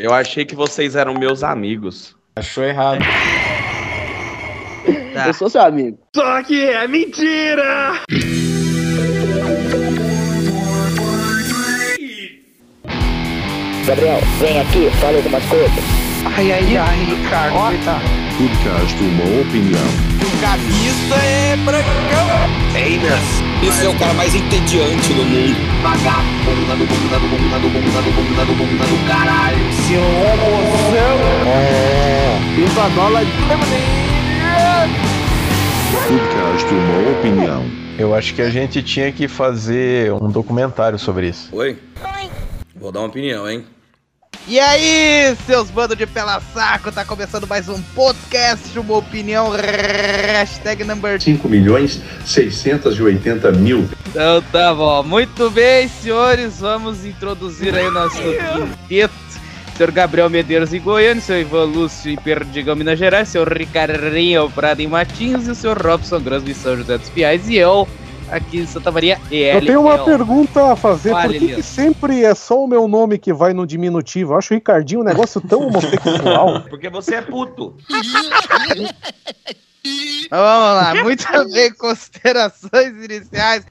Eu achei que vocês eram meus amigos. Achou errado. Tá. Eu sou seu amigo. Só que é mentira! Gabriel, vem aqui, fala algumas coisas. Ai, ai, ai, Ricardo, coitado. Podcast Uma Opinião. Camisa é brancão. Einas. Esse é o cara mais entediante do mundo. Vagabunda do bunda do bunda do bunda do bunda do bunda do caralho. Seu homozão. É. Bola de... Podcast Uma Opinião. Eu acho que a gente tinha que fazer um documentário sobre isso. Oi? Vou dar uma opinião, hein? E aí, seus bandos de pela saco, tá começando mais um podcast, uma opinião, hashtag number 5 milhões 680 mil. Então tá bom, muito bem, senhores, vamos introduzir aí o nosso quinteto. Senhor Gabriel Medeiros em Goiânia, seu Ivan Lúcio em Perdigão, Minas Gerais, seu Ricardinho Prado em Matins e o seu Robson Grans em São José dos Piais e eu aqui em Santa Maria EL. Eu tenho uma pergunta a fazer. Fale, Por que, que sempre é só o meu nome que vai no diminutivo? Eu acho o Ricardinho um negócio tão homossexual. Porque você é puto. Vamos lá, muito bem, considerações iniciais.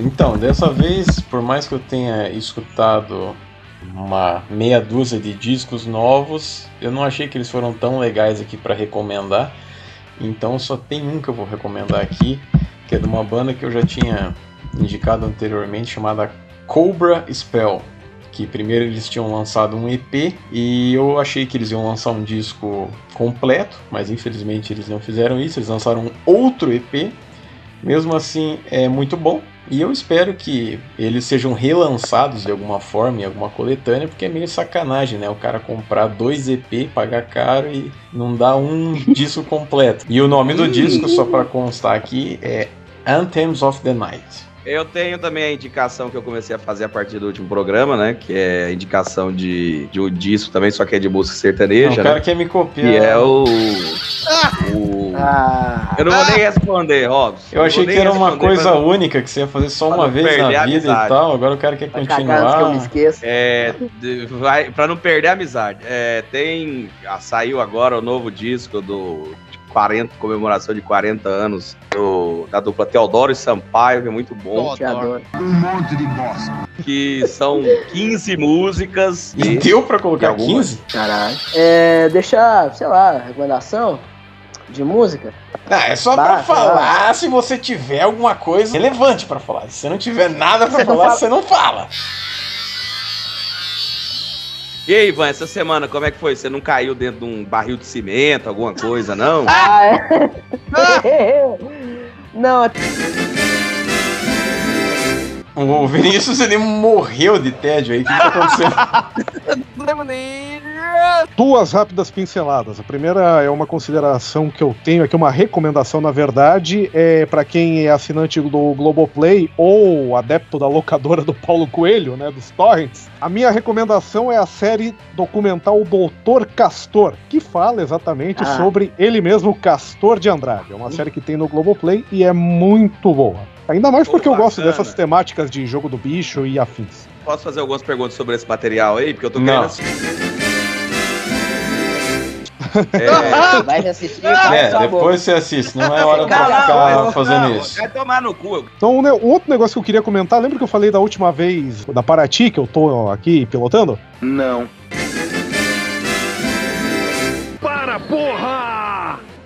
Então, dessa vez, por mais que eu tenha escutado uma meia dúzia de discos novos, eu não achei que eles foram tão legais aqui para recomendar. Então só tem um que eu vou recomendar aqui, que é de uma banda que eu já tinha indicado anteriormente, chamada Cobra Spell. Que primeiro eles tinham lançado um EP e eu achei que eles iam lançar um disco completo, mas infelizmente eles não fizeram isso, eles lançaram outro EP. Mesmo assim, é muito bom. E eu espero que eles sejam relançados de alguma forma, em alguma coletânea, porque é meio sacanagem, né? O cara comprar dois EP, pagar caro e não dar um disco completo. E o nome do disco, só para constar aqui, é Anthems of the Night. Eu tenho também a indicação que eu comecei a fazer a partir do último programa, né? Que é a indicação de, de um disco também, só que é de música Não, sertaneja, o cara né? quer me copiar. Que é o. o- Ah, Eu não vou nem responder, Robson. Eu achei vou que era uma coisa pra- única que você ia fazer só uma vez na vida e amizade. tal. Agora o cara quer cagar antes que eu continuar. É, de- vai, pra não perder a amizade. É, tem. ah, saiu agora o novo disco do de 40, comemoração de 40 anos do- da dupla Teodoro e Sampaio, que é muito bom. Te adoro. Que são 15 músicas. E E deu pra colocar Tem alguma? 15? Caralho. É, deixar, sei lá, recomendação de música. Ah, é só Bah, pra falar se você tiver alguma coisa relevante pra falar. Se você não tiver nada pra Você não falar, fala. você não fala. E aí, Ivan, essa semana, como é que foi? Você não caiu dentro de um barril de cimento, alguma coisa, não? Ah, é. Não, O Vinícius, ele morreu de tédio aí. O que que tá acontecendo? Duas rápidas pinceladas. A primeira é uma consideração que eu tenho aqui, uma recomendação, na verdade, é para quem é assinante do Globoplay ou adepto da locadora do Paulo Coelho, né, dos torrents. A minha recomendação é a série documental Doutor Castor, que fala exatamente Ah. sobre ele mesmo, Castor de Andrade. É uma série que tem no Globoplay e é muito boa. Ainda mais porque eu gosto dessas temáticas de jogo do bicho e afins. Posso fazer algumas perguntas sobre esse material aí? Porque eu tô Não. querendo assistir. É, vai assistir, É, sua boca. depois você assiste. Não é hora Cala pra a ficar boca. fazendo não, isso. Vai tomar no cu. Então, um, um outro negócio que eu queria comentar, lembra que eu falei da última vez da Paraty, que eu tô aqui pilotando? Não.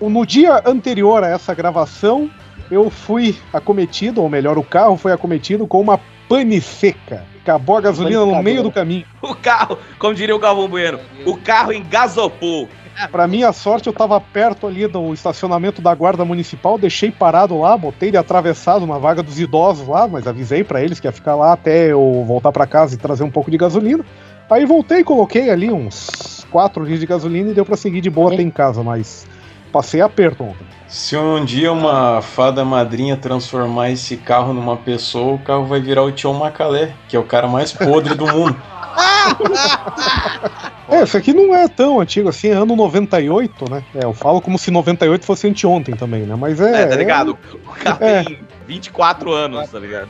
O- No dia anterior a essa gravação, eu fui acometido, ou melhor, o carro foi acometido com uma pane seca. Acabou a gasolina no meio do caminho. O carro, como diria o Galvão Bueno, o carro engasopou. Pra minha sorte, eu tava perto ali do estacionamento da guarda municipal, deixei parado lá, botei ele atravessado na vaga dos idosos lá, mas avisei pra eles que ia ficar lá até eu voltar pra casa e trazer um pouco de gasolina. Aí voltei e coloquei ali uns 4 litros de gasolina e deu pra seguir de boa até em casa, mas passei aperto ontem. Se um dia uma fada madrinha transformar esse carro numa pessoa, o carro vai virar o Tio Macalé, que é o cara mais podre do mundo. É, esse aqui não é tão antigo assim, é ano 98, né? É, eu falo como se 98 fosse anteontem também, né? Mas é. É, tá ligado? O carro É. tem 24 anos, tá ligado?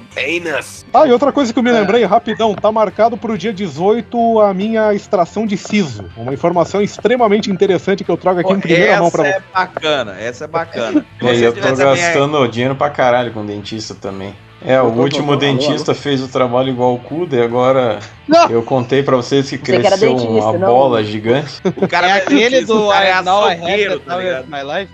Ah, e outra coisa que eu me lembrei, rapidão, tá marcado pro dia 18 a minha extração de siso. Uma informação extremamente interessante que eu trago aqui em primeira mão pra essa você. é bacana, essa é bacana. E aí, eu tô gastando dinheiro pra caralho com dentista também. É, o Alô, último alô, dentista fez o trabalho igual o Cuda e agora Não. eu contei pra vocês que cresceu dentista, uma não? bola gigante. O cara é é aquele do cara é the tá ligado? of My Life.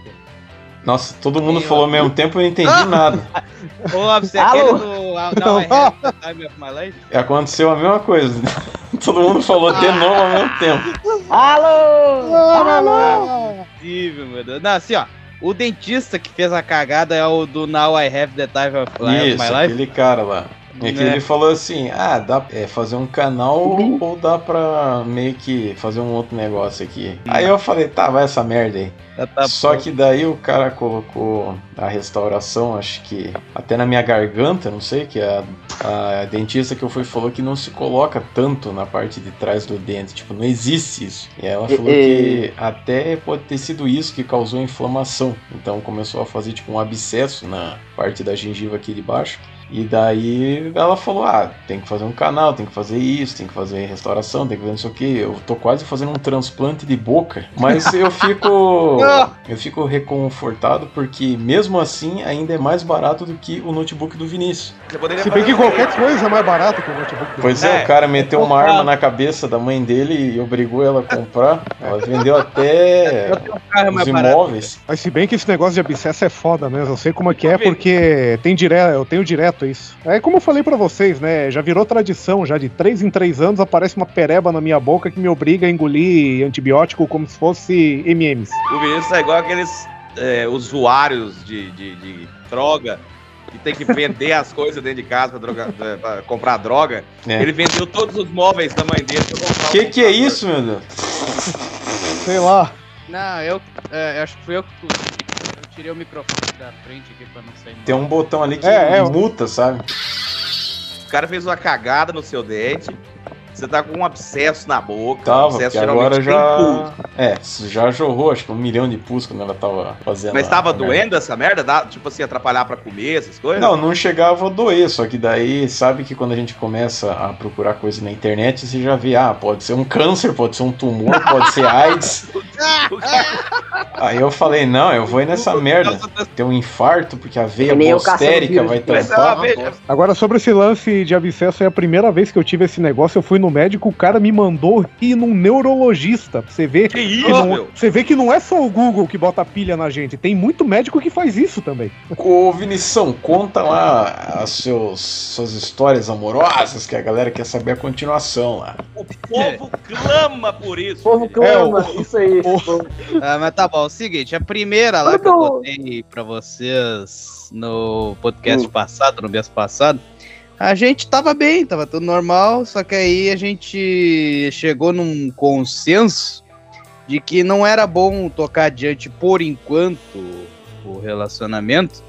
Nossa, todo mundo falou ao mesmo tempo e eu não entendi nada. Ô, você é Alô? aquele do I Now I Have the Time of My Life? Aconteceu a mesma coisa. Todo mundo falou de novo ao mesmo tempo. Alô! Alô! Possível, meu Deus. Não, assim, ó. O dentista que fez a cagada é o do Now I Have the Time of, of Isso, My Life. aquele cara lá. É que Né? ele falou assim: ah, dá é, fazer um canal ou dá pra meio que fazer um outro negócio aqui. Aí eu falei: tá, vai essa merda aí. Tá Só que daí o cara colocou a restauração, acho que até na minha garganta, não sei, que a, a dentista que eu fui falou que não se coloca tanto na parte de trás do dente, tipo, não existe isso. E ela E- falou e- que até pode ter sido isso que causou a inflamação. Então começou a fazer tipo um abscesso na parte da gengiva aqui de baixo. E daí ela falou: Ah, tem que fazer um canal, tem que fazer isso, tem que fazer restauração, tem que fazer não sei o que. Eu tô quase fazendo um transplante de boca. Mas eu fico. eu fico reconfortado porque, mesmo assim, ainda é mais barato do que o notebook do Vinícius. Se bem que qualquer coisa é mais barato que o notebook. Pois é, É. o cara meteu uma arma na cabeça da mãe dele e obrigou ela a comprar. Ela vendeu até é os imóveis. Mas se bem que esse negócio de abscesso é foda mesmo, eu sei como é que é, porque tem direto, eu tenho direto isso. É como eu falei pra vocês, né? Já virou tradição, já de 3 em 3 anos aparece uma pereba na minha boca que me obriga a engolir antibiótico como se fosse MMs. O Vinícius é igual aqueles é, usuários de, de, de droga que tem que vender as coisas dentro de casa pra, droga- pra comprar droga. É. Ele vendeu todos os móveis da mãe dele. pra comprar um Que que é isso, meu Deus? Sei lá. Não, eu, é, eu acho que fui eu que tirei o microfone da frente aqui pra não sair. Tem um botão ali que É, é. muta, sabe? O cara fez uma cagada no seu dente. Você tá com um abscesso na boca. um Tava, abscesso porque agora já. pus. É, já jorrou acho que um milhão de pus quando ela tava fazendo. Mas tava a merda. doendo essa merda? Dá, tipo assim, atrapalhar pra comer, essas coisas? Não, não chegava a doer, só que daí, sabe que quando a gente começa a procurar coisa na internet, você já vê, ah, pode ser um câncer, pode ser um tumor, pode ser AIDS. Aí eu falei, não, eu vou ir nessa merda. Ter um infarto, porque a veia caçando postérica vai é veja- Agora, sobre esse lance de abscesso, é a primeira vez que eu tive esse negócio. Eu fui no médico, o cara me mandou ir num neurologista. Pra você ver Que que isso, não, meu? você vê que não é só o Google que bota pilha na gente. Tem muito médico que faz isso também. Ô, Vinição, conta lá as seus, suas histórias amorosas, que a galera quer saber a continuação lá. O povo clama por isso. O povo clama, isso aí. povo. Ah, mas tá bom, é o seguinte, a primeira lá que eu botei pra vocês no podcast passado, no mês passado, a gente tava bem, tava tudo normal, só que aí a gente chegou num consenso de que não era bom tocar adiante por enquanto o relacionamento,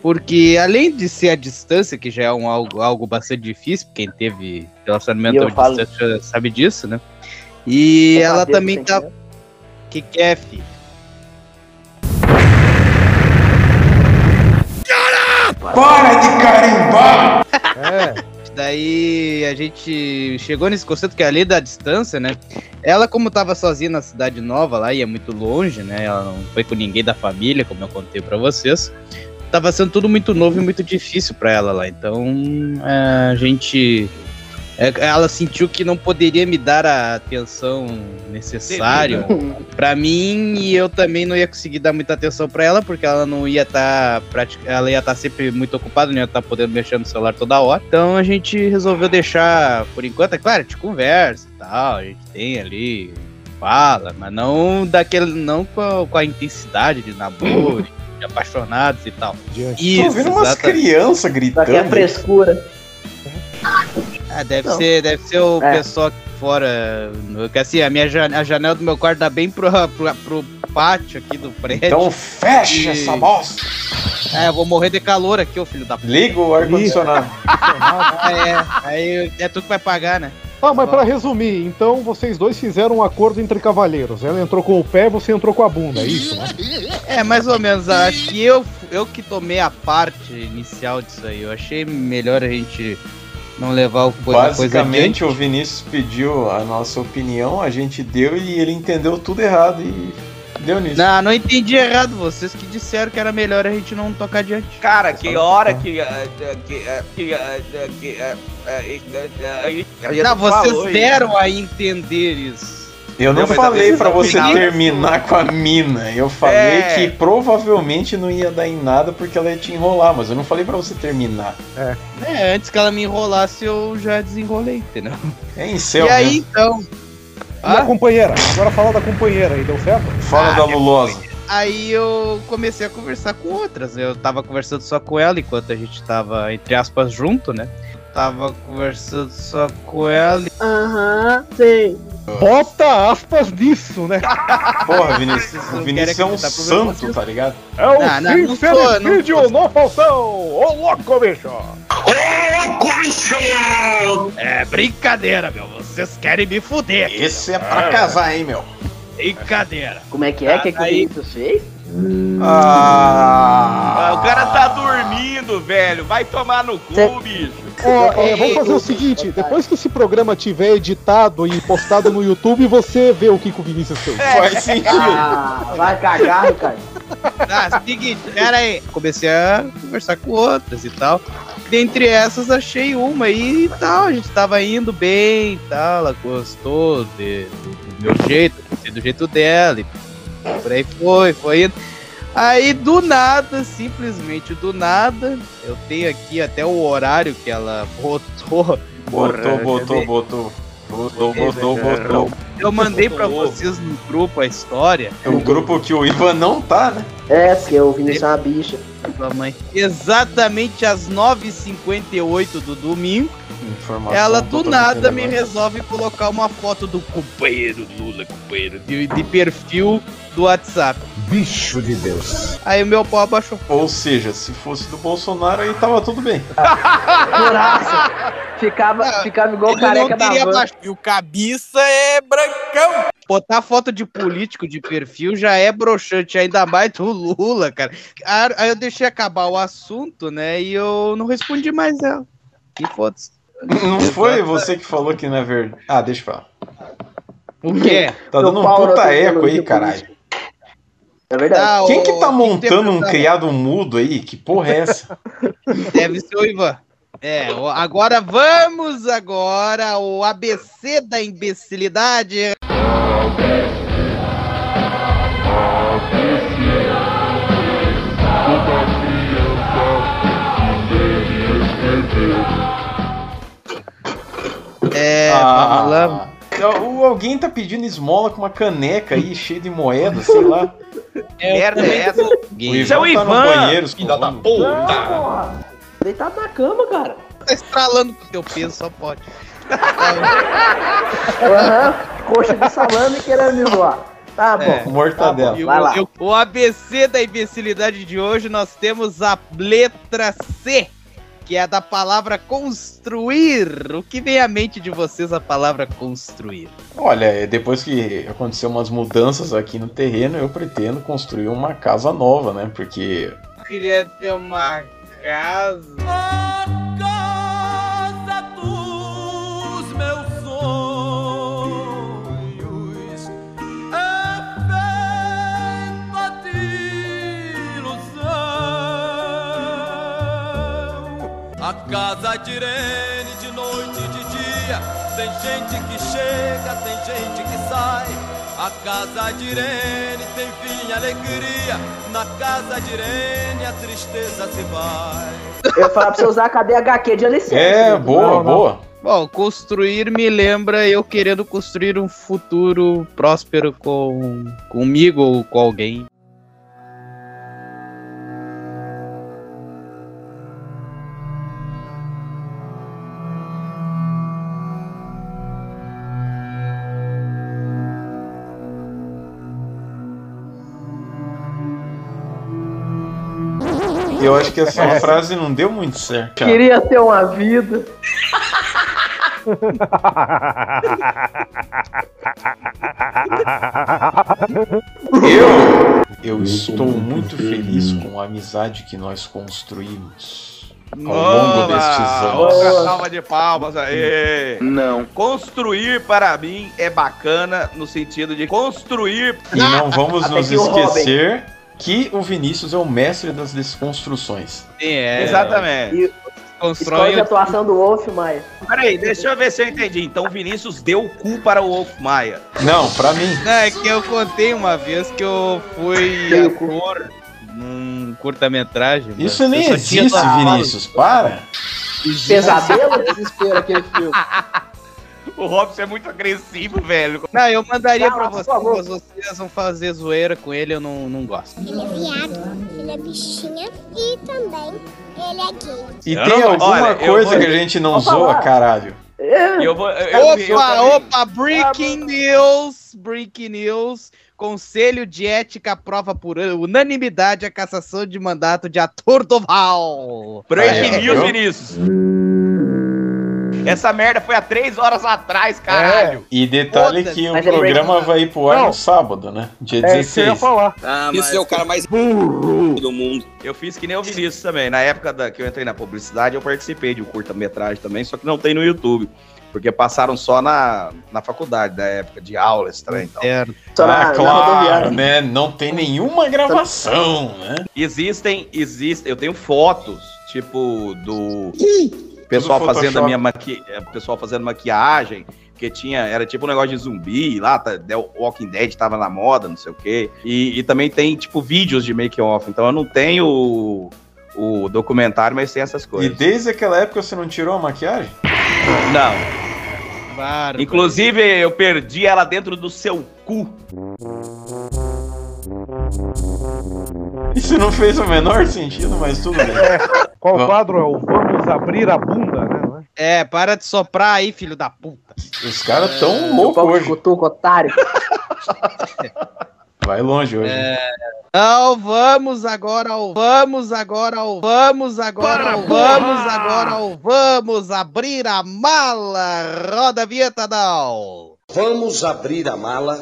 porque além de ser a distância, que já é um algo, algo bastante difícil, quem teve relacionamento à falo- distância já sabe disso, né? E ela também tá que que é, filho? Para de carimbar! É. Daí a gente chegou nesse conceito que além da distância, né? Ela, como tava sozinha na cidade nova lá, e é muito longe, né? Ela não foi com ninguém da família, como eu contei pra vocês. Tava sendo tudo muito novo e muito difícil pra ela lá. Então é, a gente. É, ela sentiu que não poderia me dar a atenção necessária pra mim e eu também não ia conseguir dar muita atenção pra ela porque ela não ia estar ela ia estar sempre muito ocupada, não ia estar podendo mexer no celular toda hora. Então a gente resolveu deixar por enquanto, é claro, a gente conversa e tal, a gente tem ali fala, mas não daquele não com a, com a intensidade de namoro, de apaixonados e tal. Diante. Tô ouvindo umas crianças Daqui gritando. a frescura. Ah, deve Não. ser, deve ser o É. pessoal aqui fora. no- Que assim, a minha jan- a janela do meu quarto dá bem pro, pro, pro pátio aqui do prédio. Então fecha E- essa bosta. É, eu vou morrer de calor aqui, ô filho da p. Liga o ar-condicionado. Ah, é, aí é tu que vai pagar, né? Tá, mas pra resumir, então vocês dois fizeram um acordo entre cavalheiros. Ela entrou com o pé, você entrou com a bunda, é isso, né? É, mais ou menos. Acho que eu, eu que tomei a parte inicial disso aí. Eu achei melhor a gente não levar o coisa, Basicamente, coisa o Vinícius pediu a nossa opinião, a gente deu e ele entendeu tudo errado e deu nisso. Não, não entendi errado. Vocês que disseram que era melhor a gente não tocar adiante. Cara, que hora que. eh, que, eh, que, eh, que, eh, eh, eh, eh, Não, vocês aí. deram a entender isso. Eu não Não, falei vezes você terminar com a mina. Eu falei É. que provavelmente não ia dar em nada porque ela ia te enrolar, mas eu não falei pra você terminar. É, antes que ela me enrolasse, eu já desenrolei, entendeu? É em céu e aí, mesmo. então. E a Ah, companheira? Agora fala da companheira aí, deu certo? Fala Ah, da Lulosa. aí eu comecei a conversar com outras. Eu tava conversando só com ela enquanto a gente tava, entre aspas, junto, né? Tava conversando só com ela. e- Aham, sei. Bota aspas nisso, né? Porra, Vinícius. Não O Vinícius é um santo, tá ligado? É o Não, não, não tô, não no Faustão! Ô louco, bicho! É brincadeira, meu. Vocês querem me fuder. Esse é pra casar, hein, meu? Brincadeira. Como é que é? O que, que o Aí- Vinícius fez? Ah, Ah, o cara tá dormindo, velho. Vai tomar no cu, Cê- bicho. Ó, é, vamos fazer o seguinte: depois que esse programa tiver editado e postado no YouTube, você vê o que, o Vinícius fez. Faz sentido. Ah, vai cagar, Ricardo. Ah, seguinte, pera aí. Comecei a conversar com outras e tal. Dentre essas, achei uma aí e tal. A gente tava indo bem e tal. Ela gostou de- do, do meu jeito, do jeito dela. E por aí foi, foi indo. Aí do nada, simplesmente do nada, eu tenho aqui até o horário que ela botou. Botou, botou, botou. Botou, botou, botou. Eu mandei pra vocês no grupo a história. É um grupo que o Ivan não tá, né? É, porque o Vinícius é uma bicha. Sua mãe. Exatamente às 9h58 do domingo, Informação ela do nada me resolve colocar uma foto do companheiro Lula, companheiro, de, de perfil do WhatsApp. Bicho de Deus. Aí o meu pau abaixou. Ou seja, se fosse do Bolsonaro aí tava tudo bem. Juraça. Ficava, ficava igual o careca da van. baixo. E o cabeça é Botar foto de político de perfil já é broxante, ainda mais do Lula, cara. Ah, Aí eu deixei acabar o assunto, né? E eu não respondi mais ela. E foda-se. Não foi você que falou que não é verdade. Ah, deixa eu falar. O quê? Tá dando um puta tem eco aí, caralho. É verdade. Ah, Quem que tá montando um criado mudo aí? Que porra é essa? Deve ser o Ivan. É, o- agora vamos agora ao ABC da imbecilidade. É, lá. Ah, o- alguém tá pedindo esmola com uma caneca aí cheia de moeda, sei lá. Merda é essa? O Isso é o Ivan tá banheiro, filho da puta. Deitado na cama, cara. Tá estralando com o teu peso, só pode. Aham. Coxa de salame querendo me zoar. Tá bom. É. Mortadela. E o, Vai lá. eu- o ABC da imbecilidade de hoje, nós temos a letra C, que é a da palavra construir. O que vem à mente de vocês a palavra construir? Olha, é, depois que aconteceu umas mudanças aqui no terreno, eu pretendo construir uma casa nova, né? Porque Queria ter uma casa. casa dos meus sonhos é feita de ilusão. A casa de Irene de noite e de dia tem gente que chega, tem gente que sai. A casa de Irene tem fim e alegria. Na casa de Irene a tristeza se vai. Eu ia falar pra você usar a cadeia HQ de licença. é boa, não, não. boa. Bom, construir me lembra eu querendo construir um futuro próspero com comigo ou com alguém. Eu acho que essa frase não deu muito certo. Queria ter uma vida. Eu, eu estou muito feliz com a amizade que nós construímos ao longo destes anos. Outra salva de palmas aí. Não. Construir para mim é bacana no sentido de construir. E não vamos Até nos esquecer que o Vinícius é o mestre das desconstruções. Sim, é. Exatamente. E Constrói escolhe a atuação do Wolf Maia. Peraí, deixa eu ver se eu entendi. Então o Vinícius deu o cu para o Wolf Maia. Não, pra mim. Não, é que eu contei uma vez que eu fui Dei o cu. ator num curta-metragem. Isso nem existe, Vinícius. Para. Pesadelo ou desespero aquele filme? O Robson é muito agressivo, velho. Não, eu mandaria Não, pra vocês, mas vocês vão fazer zoeira com ele, eu não, não gosto. Ele é viado, ele é bichinha e também ele é gay. E Eu tem não- alguma olha, coisa vou- que a gente não zoa, caralho. É, Eu vou. Eu, eu- eu Opa, opa, breaking news, breaking news. Conselho de Ética aprova por unanimidade a cassação de mandato de ator Doval. Breaking É, news, eu- Vinícius. Essa merda foi há três horas atrás, caralho. E detalhe Foda-se. que o Mas é programa breaking- vai ir pro ar Não. no sábado, né? Dia É isso que eu ia 16. falar. Ah, Isso é o cara mais burro do mundo. Eu fiz que nem o Vinícius também. Na época da, que eu entrei na publicidade, eu participei de um curta-metragem também, só que não tem no YouTube. Porque passaram só na, na faculdade, da época de aula estranha e tal. Certo. só na, Ah, na claro, né? Não tem nenhuma gravação, né? Existem, existem, eu tenho fotos, tipo, do pessoal fazendo a minha maqui... é, pessoal fazendo maquiagem, que tinha, era tipo um negócio de zumbi lá, tá, The Walking Dead tava na moda, não sei o quê. E, e também tem, tipo, vídeos de make-off. Então eu não tenho o, documentário, mas tem essas E coisas. desde aquela época você não tirou a maquiagem? Não. Bárbaro. Inclusive, eu perdi ela dentro do seu cu. Isso não fez o menor sentido, mas tudo bem. Qual Vamos. quadro é o Vamos Abrir a Bunda, né? é? É, para de soprar aí, filho da puta. Os caras tão Seu loucos hoje. cutuco, otário. Vai longe hoje. Não, vamos agora ao vamos agora ao vamos agora ao vamos agora ao vamos abrir a mala. Roda a vinheta, não. Vamos abrir a mala.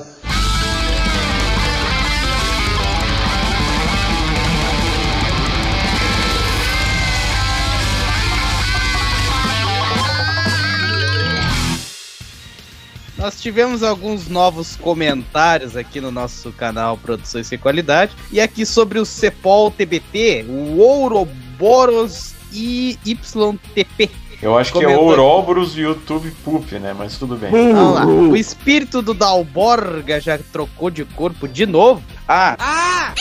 Nós tivemos alguns novos comentários aqui no nosso canal Produções Sem Qualidade. E aqui sobre o Cepol TBT, o Ouroboros IYTP. Eu acho que é Ouroboros e YouTube Poop, né? Mas tudo bem. Vamos lá. O espírito do Dalborga já trocou de corpo de novo. Ah, Ah!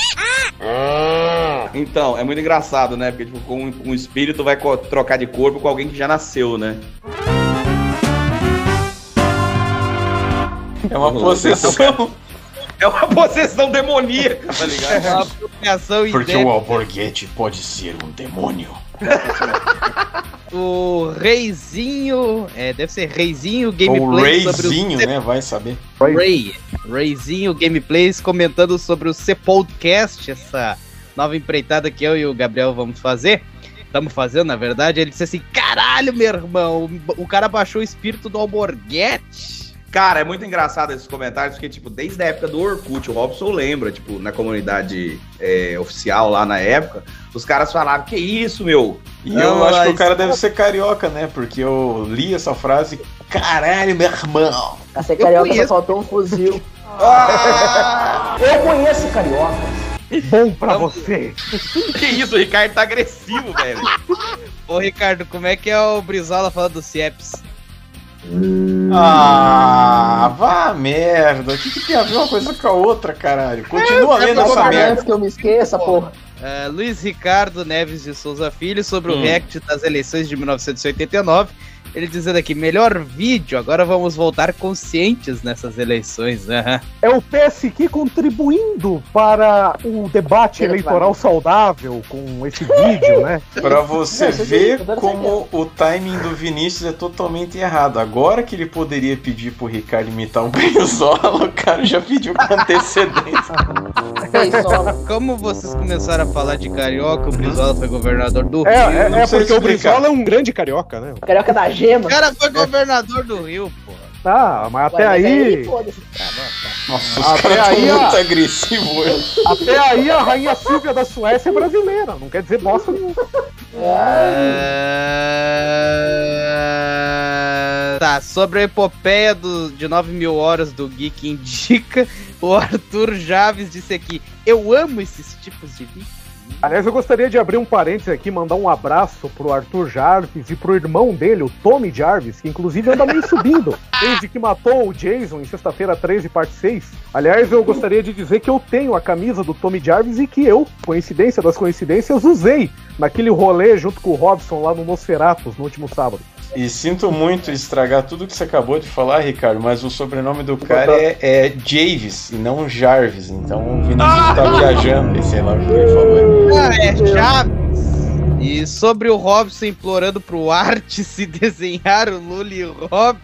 então, é muito engraçado, né? Porque, tipo, com com um espírito vai trocar de corpo com alguém que já nasceu, né? É uma possessão. É uma possessão demoníaca, tá ligado? Uma apropriação Porque o Alborguete pode ser um demônio. O Reizinho. É, deve ser Reizinho Ou Gameplays sobre o Reizinho, né? Vai saber. Ray. Rayzinho Gameplays comentando sobre o Sepodcast, essa nova empreitada que eu e o Gabriel vamos fazer. Estamos fazendo, na verdade. Ele disse assim: caralho, meu irmão, o cara baixou o espírito do Alborguete. Cara, é muito engraçado esses comentários, porque, tipo, desde a época do Orkut, o Robson lembra, tipo, na comunidade é, oficial lá na época, os caras falavam, que isso, meu? E Não, eu acho que o cara deve ser carioca, né? Porque eu li essa frase. Caralho, meu irmão. Pra ser carioca só faltou um fuzil. Ah! Eu conheço carioca. Bom pra você. que isso, o Ricardo tá agressivo, velho. Ô, Ricardo, como é que é o Brizola falando do Cieps? Ah, vá merda. O que, que tem a ver uma coisa com a outra, caralho? Continua Eu lendo vou essa merda. antes que eu me esqueça, porra. É, Luiz Ricardo Neves de Souza Filho sobre Hum. o react das eleições de 1989. Ele dizendo aqui, melhor vídeo, agora vamos voltar conscientes nessas eleições. Aham. É o PSQ contribuindo para o debate Ele eleitoral saudável com esse vídeo, né? Pra você Não, ver como o timing do Vinícius é totalmente errado. Agora que ele poderia pedir pro Ricardo imitar um Brizola, o cara já pediu com antecedência. Como vocês começaram a falar de carioca, o Brizola foi governador do É, Rio. é, não é porque o explicar. Brizola é um grande carioca, né? Carioca da gema. O cara foi governador do Rio, pô. Tá, mas até Ué, mas aí. foda-se. Nossa, os Até caras aí, muito agressivos hoje. Até aí a rainha Silvia da Suécia é brasileira. Não quer dizer bosta nenhuma. É... Tá, sobre a epopeia do, de 9 mil horas do Geek Indica, o Arthur Javes disse aqui: Eu amo esses tipos de vídeo. Aliás, eu gostaria de abrir um parênteses aqui, mandar um abraço pro Arthur Jarvis e pro irmão dele, o Tommy Jarvis, que inclusive anda meio subindo, desde que matou o Jason em sexta-feira 13, parte 6. Aliás, eu gostaria de dizer que eu tenho a camisa do Tommy Jarvis e que eu, coincidência das coincidências, usei naquele rolê junto com o Robson lá no Nosferatus no último sábado. E sinto muito estragar tudo que você acabou de falar, Ricardo, mas o sobrenome do cara é, é Javis e não Jarvis. Então o Vinícius tá viajando, e sei lá o que ele falou. Ah, é Chaves. E sobre o Robson implorando pro Art se desenhar o Lula o Rob,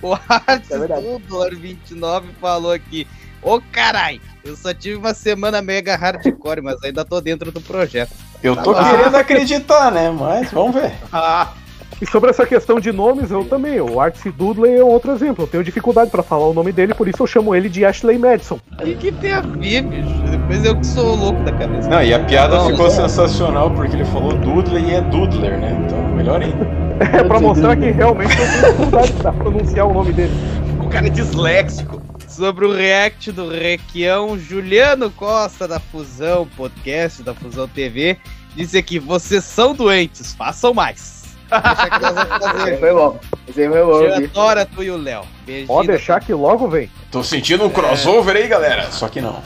o Art É. Dudor 29 falou aqui: Ô carai, eu só tive uma semana mega hardcore, mas ainda tô dentro do projeto. Eu tô querendo acreditar, né? Mas vamos ver. E sobre essa questão de nomes, eu também. O Artsy Dudley é outro exemplo. Eu tenho dificuldade pra falar o nome dele, por isso eu chamo ele de Ashley Madison. O que, que tem a ver, bicho? Depois eu que sou o louco da cabeça. Não, e a piada Não, ficou é. sensacional porque ele falou Dudley e é Dudler, né? Então, melhor ainda. É pra mostrar que realmente eu tenho dificuldade pra pronunciar o nome dele. O cara é disléxico. Sobre o react do Requião, Juliano Costa da Fusão Podcast, da Fusão TV, disse aqui: vocês são doentes, façam mais. Deixa que nós vamos fazer. foi bom. Esse foi bom. Eu adoro tu e o Léo. Beijinho. Pode deixar que logo vem. Tô sentindo um crossover aí, galera. Só que não.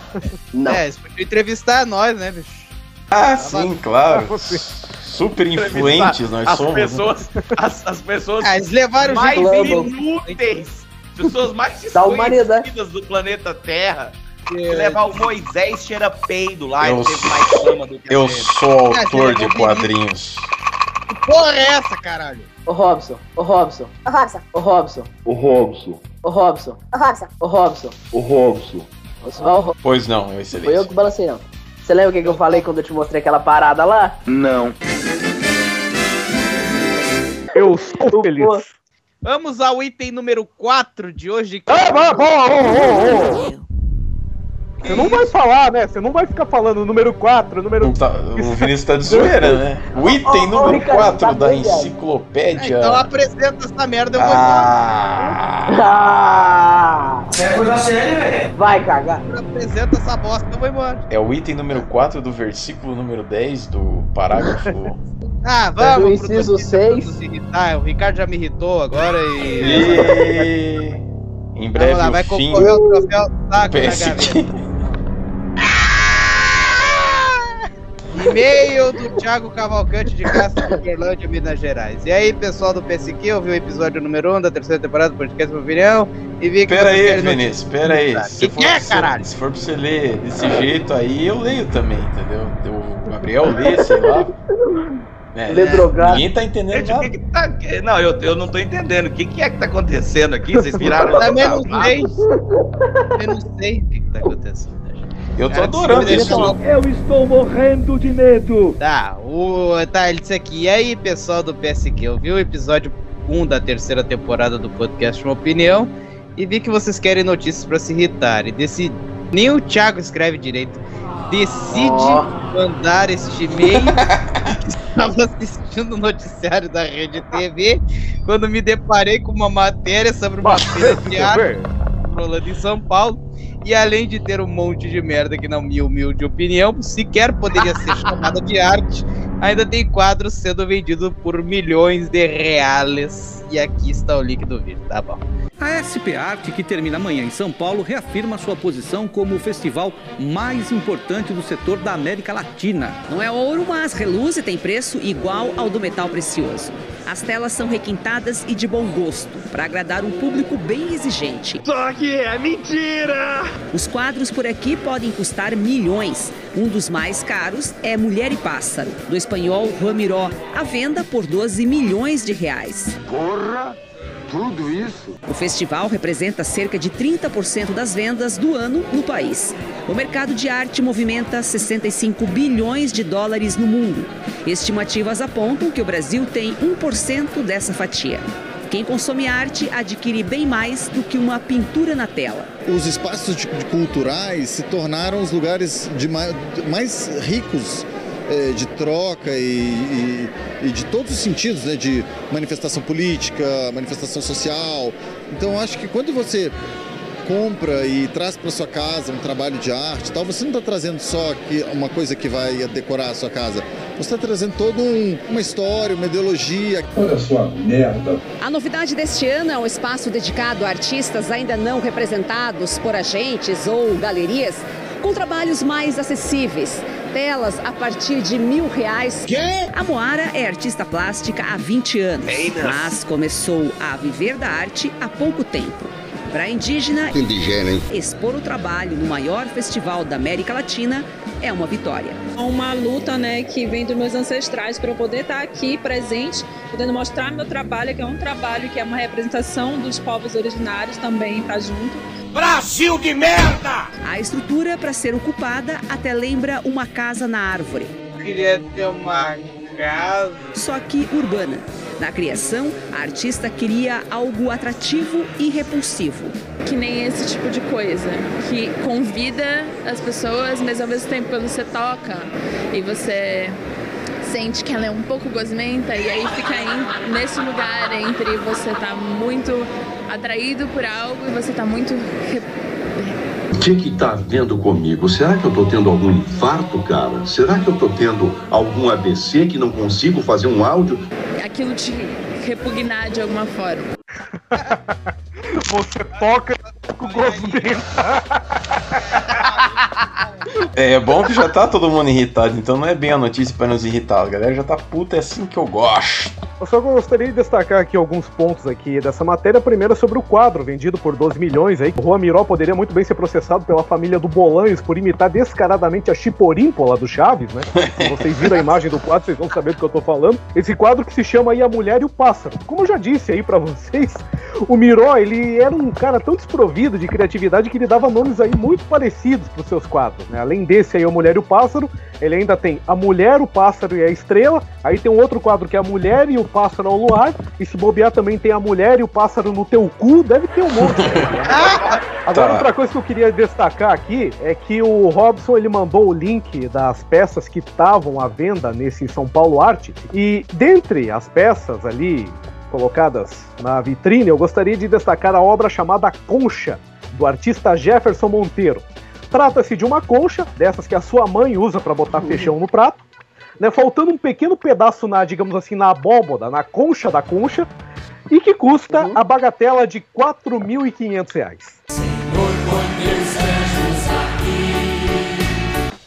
Não. É, eles podiam entrevistar nós, né, bicho? Ah, sim, claro. Você. Super influentes nós as somos. né? Pessoas, as, as pessoas Ah, eles levaram mais inúteis, pessoas mais desconhecidas do planeta Terra. É. Levar o Moisés cheira peido lá Eu e teve mais fama do que Eu sou Ah, autor de vi. quadrinhos. Que porra é essa, caralho? Ô Robson, ô Robson, Ô Robson, ô Robson, O Robson, ô Robson, ô Robson, ô Robson. o Robson. O Ro- Pois não, Meu Foi eu que balancei, não. Você lembra o que, que eu falei quando eu te mostrei aquela parada lá? Não. Eu sou feliz. Vamos ao item número 4 de hoje. que- Ah, vá, ô, ô, ô. Você não vai falar, né? Você não vai ficar falando número 4, número. Tá- o Vinícius tá de zoeira, né? O item ó, número Ricardo, 4 tá da bem, velho. Ah, enciclopédia. então apresenta essa merda, eu vou Ah, Ah! Vai cagar. embora. Apresenta essa bosta, eu vou embora. é o item número 4 do versículo número 10 do parágrafo. Ah, vamos. pro inciso notícia seis. pra nos irritar. o Ricardo já me irritou agora e. e em breve lá, vai o fim concorrer o troféu saco do E-mail do Thiago Cavalcante de Castro, Uberlândia, Minas Gerais. E aí, pessoal do PSQ, ouviu o episódio número 1 da terceira temporada do podcast Minha Opinião e vi que Pera aí, Vinícius, pera aí. Que Se for, é, caralho? se for pra você ler desse jeito aí, eu leio também, entendeu? O Gabriel lê, sei lá. É, Lê drogado. Ninguém tá entendendo o que nada. que tá. Não, eu, eu não tô entendendo. O que, que é que tá acontecendo aqui? Vocês viraram. Também não sei. Eu não sei o que, que tá acontecendo. Eu tô Cara, adorando louco. Eu estou morrendo de medo. Tá, o, tá, ele disse aqui. E aí, pessoal do PSQ, eu vi o episódio 1 da terceira temporada do podcast Uma Opinião e vi que vocês querem notícias pra se irritar. E decidi. Nem o Thiago escreve direito. Decide Ó. mandar este e-mail que estava assistindo o noticiário da Rede TV quando me deparei com uma matéria sobre uma feira de arte rolando em São Paulo. E além de ter um monte de merda que, na minha humilde opinião, sequer poderia ser chamada de arte, ainda tem quadros sendo vendidos por milhões de reais. E aqui está o link do vídeo, tá bom? A SP Arte, que termina amanhã em São Paulo, reafirma sua posição como o festival mais importante do setor da América Latina. Não é ouro, mas reluz e tem preço igual ao do metal precioso. As telas são requintadas e de bom gosto, para agradar um público bem exigente. Só que é mentira! Os quadros por aqui podem custar milhões. Um dos mais caros é Mulher e Pássaro, do espanhol Juan Miró, à venda por 12 milhões de reais. Porra! Tudo isso? O festival representa cerca de 30% das vendas do ano no país. O mercado de arte movimenta 65 bilhões de dólares no mundo. Estimativas apontam que o Brasil tem 1% dessa fatia. Quem consome arte adquire bem mais do que uma pintura na tela. Os espaços culturais se tornaram os lugares de mais, mais ricos eh, de troca e, e- e de todos os sentidos, né? de manifestação política, manifestação social. Então, eu acho que quando você compra e traz para sua casa um trabalho de arte, tal, você não está trazendo só que uma coisa que vai decorar a sua casa. Você está trazendo toda um- uma história, uma ideologia. Olha só, merda. A novidade deste ano é um espaço dedicado a artistas ainda não representados por agentes ou galerias, com trabalhos mais acessíveis. Telas a partir de mil reais. A Moara é artista plástica há 20 anos, mas começou a viver da arte há pouco tempo. Para a indígena, Indigena, hein? expor o trabalho no maior festival da América Latina é uma vitória. uma luta, né, que vem dos meus ancestrais para eu poder estar aqui presente, podendo mostrar meu trabalho, que é um trabalho que é uma representação dos povos originários também tá junto. Brasil de merda! A estrutura para ser ocupada até lembra uma casa na árvore, Queria ter uma casa. só que urbana. Na criação, a artista queria algo atrativo e repulsivo. Que nem esse tipo de coisa, que convida as pessoas, mas ao mesmo tempo você toca e você sente que ela é um pouco gosmenta e aí fica em- nesse lugar entre você tá muito atraído por algo e você tá muito O que que tá vendo comigo? Será que eu tô tendo algum infarto, cara? Será que eu tô tendo algum ABC que não consigo fazer um áudio? aquilo te repugnar de alguma forma. Você toca com gosmenta. É, é bom que já tá todo mundo irritado, então não é bem a notícia pra nos irritar. A galera já tá puta, é assim que eu gosto. Eu só gostaria de destacar aqui alguns pontos aqui dessa matéria. Primeiro é sobre o quadro, vendido por 12 milhões aí. O Juan Miró poderia muito bem ser processado pela família do Bolanhos por imitar descaradamente a Chiporímpola do Chaves, né? Se vocês viram a imagem do quadro, vocês vão saber do que eu tô falando. Esse quadro que se chama aí A Mulher e o Pássaro. Como eu já disse aí pra vocês, o Miró, ele era um cara tão desprovido de criatividade que ele dava nomes aí muito parecidos pros seus quadros, né? Além desse aí, A Mulher e o Pássaro, ele ainda tem A Mulher, o Pássaro e a Estrela. Aí tem um outro quadro que é A Mulher e o Pássaro ao Luar. E se bobear também tem A Mulher e o Pássaro no Teu Cu. Deve ter um monte. Agora, Tá. outra coisa que eu queria destacar aqui é que o Robson ele mandou o link das peças que estavam à venda nesse São Paulo Arte. E dentre as peças ali colocadas na vitrine, eu gostaria de destacar a obra chamada Concha, do artista Jefferson Monteiro. Trata-se de uma concha, dessas que a sua mãe usa para botar feijão no prato, né, faltando um pequeno pedaço na, digamos assim, na abóboda, na concha da concha, e que custa a bagatela de 4.500 reais.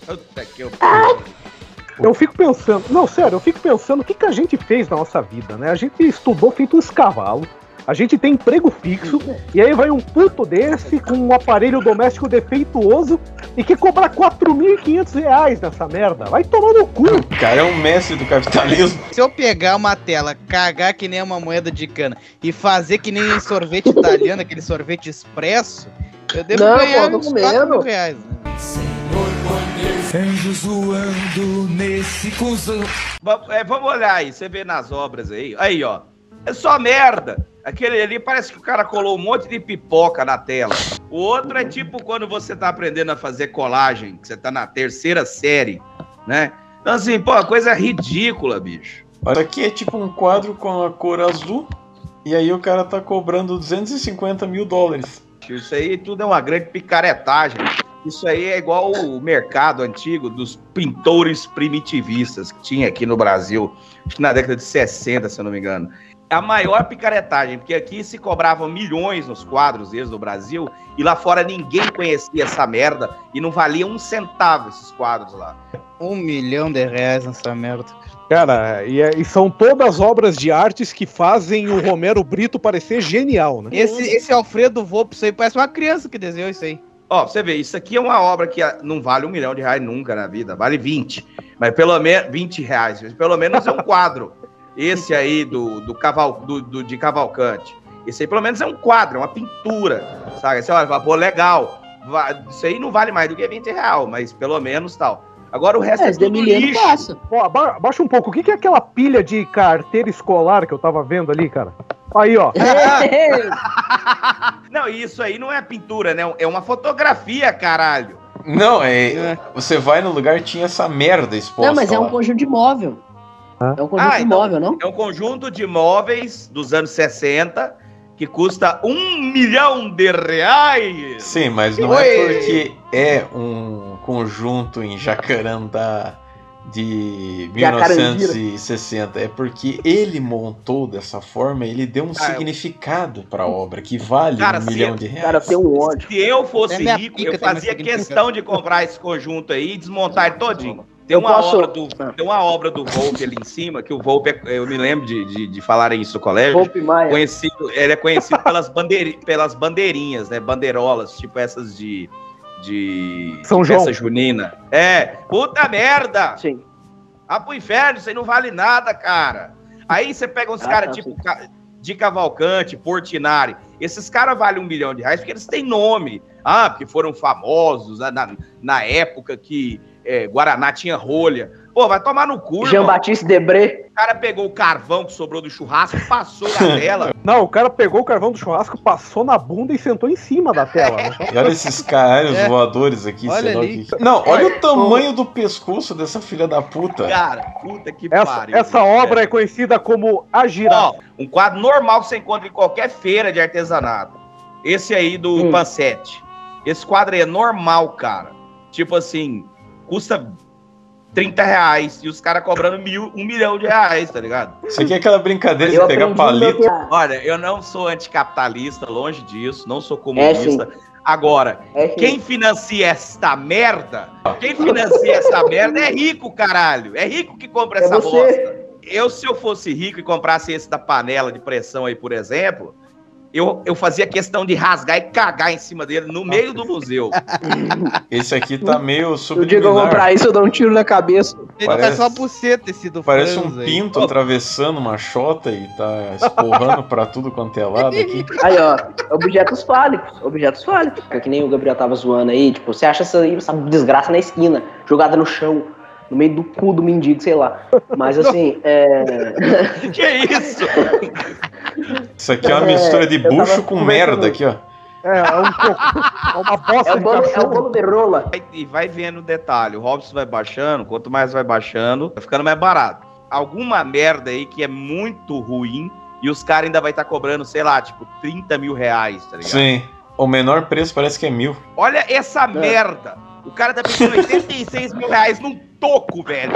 Puta que eu... Eu fico pensando, não, sério, eu fico pensando o que, que a gente fez na nossa vida, né? A gente estudou feito uns cavalos, a gente tem emprego fixo, e aí vai um puto desse com um aparelho doméstico defeituoso e que cobra 4.500 reais nessa merda. Vai tomar no cu. O cara é um mestre do capitalismo. Se eu pegar uma tela, cagar que nem uma moeda de cana e fazer que nem sorvete italiano, aquele sorvete expresso, eu devo Não, ganhar pô, uns com 4 mil reais. Né? Anjo zoando nesse cuzão. É, vamos olhar aí, você vê nas obras aí. Aí, ó. É só merda. Aquele ali parece que o cara colou um monte de pipoca na tela. O outro é tipo quando você tá aprendendo a fazer colagem, que você tá na terceira série, né? Então, assim, pô, a coisa ridícula, bicho. Olha aqui é tipo um quadro com a cor azul, e aí o cara tá cobrando 250 mil dólares. Isso aí tudo é uma grande picaretagem. Isso aí é igual o mercado antigo dos pintores primitivistas que tinha aqui no Brasil, acho que na década de 60, se eu não me engano. A maior picaretagem, porque aqui se cobravam milhões nos quadros deles no Brasil, e lá fora ninguém conhecia essa merda e não valia um centavo esses quadros lá. Um milhão de reais nessa merda. Cara, e, é- e são todas obras de artes que fazem o Romero Brito parecer genial, né? Esse, esse Alfredo Volpes aí parece uma criança que desenhou isso aí. Ó, você vê, isso aqui é uma obra que ah, não vale um milhão de reais nunca na vida, vale 20. Mas pelo menos 20 reais, pelo menos é um quadro. Esse aí do, do, caval, do, do- de Cavalcante. Esse aí pelo menos é um quadro, é uma pintura. Sabe? Você olha e fala, pô, legal. Isso aí não vale mais do que 20 reais, mas pelo menos tal. Agora o resto É, é, tudo lixo. passa. Aba- abaixa um pouco. O que, que é aquela pilha de carteira escolar que eu tava vendo ali, cara? Aí, ó. Não, isso aí não é pintura, né? É uma fotografia, caralho. Não, é. Você vai no lugar tinha essa merda exposta. Não, mas é um lá. conjunto de móvel. É um conjunto Ah, de então- móvel, não? É um conjunto de móveis dos anos 60 que custa um milhão de reais. Sim, mas não Oi. é porque é um conjunto em Jacarandá de Jacarandira. 1960. É porque ele montou dessa forma, ele deu um Ah, eu- significado pra obra que vale Cara, um milhão de reais. Cara, tem um ódio. Se eu fosse rico, eu fazia questão de comprar esse conjunto aí e desmontar todinho. Tem Eu uma, posso- obra do, Ah. tem uma obra do Volpe ali em cima, que o Volpe, é- eu me lembro de, de, de falarem isso no colégio. Volpe Maia. Conhecido, ele é conhecido pelas, bandeiri, pelas bandeirinhas, né? Bandeirolas, tipo essas de. de. São de João. junina. É, puta merda! Sim. Ah, pro inferno, isso aí não vale nada, cara. Aí você pega uns Ah, caras tá, tipo sim. De Cavalcante, Portinari. Esses caras valem um milhão de reais porque eles têm nome. Ah, porque foram famosos né, na, na época que é, Guaraná tinha rolha. Pô, vai tomar no cu, Jean irmão. Batiste Debré. O cara pegou o carvão que sobrou do churrasco, passou na tela. Não, o cara pegou o carvão do churrasco, passou na bunda e sentou em cima da tela. né? E olha esses caralhos É. voadores aqui. Olha ali. que- Não, olha o tamanho do pescoço dessa filha da puta. Cara, puta que Essa, pariu. essa obra é conhecida como A Girafa. Um quadro normal que você encontra em qualquer feira de artesanato. Esse aí do Hum. Pansete. Esse quadro aí é normal, cara. Tipo assim, custa 30 reais e os caras cobrando mil, um milhão de reais, tá ligado? Isso aqui é aquela brincadeira Eu de pegar palito. Olha, eu não sou anticapitalista, longe disso, não sou comunista. Agora, É que- quem financia esta merda, quem financia essa merda é rico, caralho. É rico que compra É essa você. bosta. Eu, se eu fosse rico e comprasse esse da panela de pressão aí, por exemplo, eu, eu fazia questão de rasgar e cagar em cima dele no meio do museu. Esse aqui tá meio que eu subliminar. comprar isso, eu dou um tiro na cabeça. Ele Parece- tá só a buceta esse do Parece Franz um aí. pinto atravessando uma chota e tá esporrando pra tudo quanto é lado aqui. Aí, ó, objetos fálicos, objetos fálicos. É que nem o Gabriel tava zoando aí, tipo, você acha essa, essa desgraça na esquina, jogada no chão, no meio do cu do mendigo, sei lá. Mas assim, é. que isso? Isso aqui é uma É, mistura de bucho com merda aqui, ó. É, é, um cocô, é uma bosta É o de bolo, é o cachorro. bolo de rola. E vai vendo o detalhe. O Robson vai baixando, quanto mais vai baixando, vai ficando mais barato. Alguma merda aí que é muito ruim e os caras ainda vai estar cobrando, sei lá, tipo, 30 mil reais, tá ligado? Sim. O menor preço parece que é mil. Olha essa merda. O cara tá pedindo 86 mil reais num toco, velho.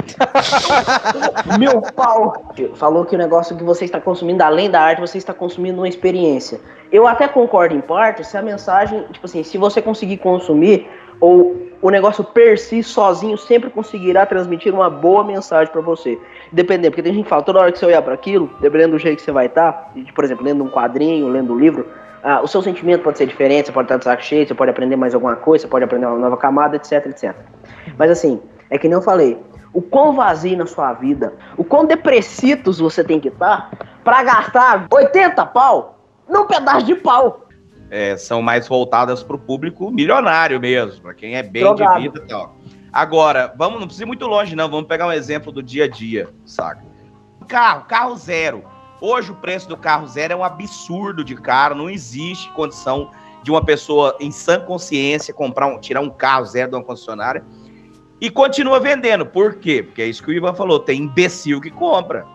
Meu pau! Falou que o negócio que você está consumindo, além da arte, você está consumindo uma experiência. Eu até concordo em parte se a mensagem, tipo assim, se você conseguir consumir, ou o negócio per si, sozinho, sempre conseguirá transmitir uma boa mensagem pra você. Dependendo, porque tem gente que fala, toda hora que você olhar para aquilo, dependendo do jeito que você vai estar, por exemplo, lendo um quadrinho, lendo um livro, ah, o seu sentimento pode ser diferente, você pode estar de saco cheio, você pode aprender mais alguma coisa, você pode aprender uma nova camada, etc, etc. Mas assim, é que nem eu falei, o quão vazio na sua vida, o quão depressitos você tem que estar pra gastar 80 pau num pedaço de pau. É, são mais voltadas pro público milionário mesmo, pra quem é bem de vida e tal. Agora, vamos, não precisa ir muito longe, não. Vamos pegar um exemplo do dia a dia, saca? Carro, carro zero. Hoje o preço do carro zero é um absurdo de caro, não existe condição de uma pessoa em sã consciência comprar um, tirar um carro zero de uma concessionária e continua vendendo. Por quê? Porque é isso que o Ivan falou, tem imbecil que compra.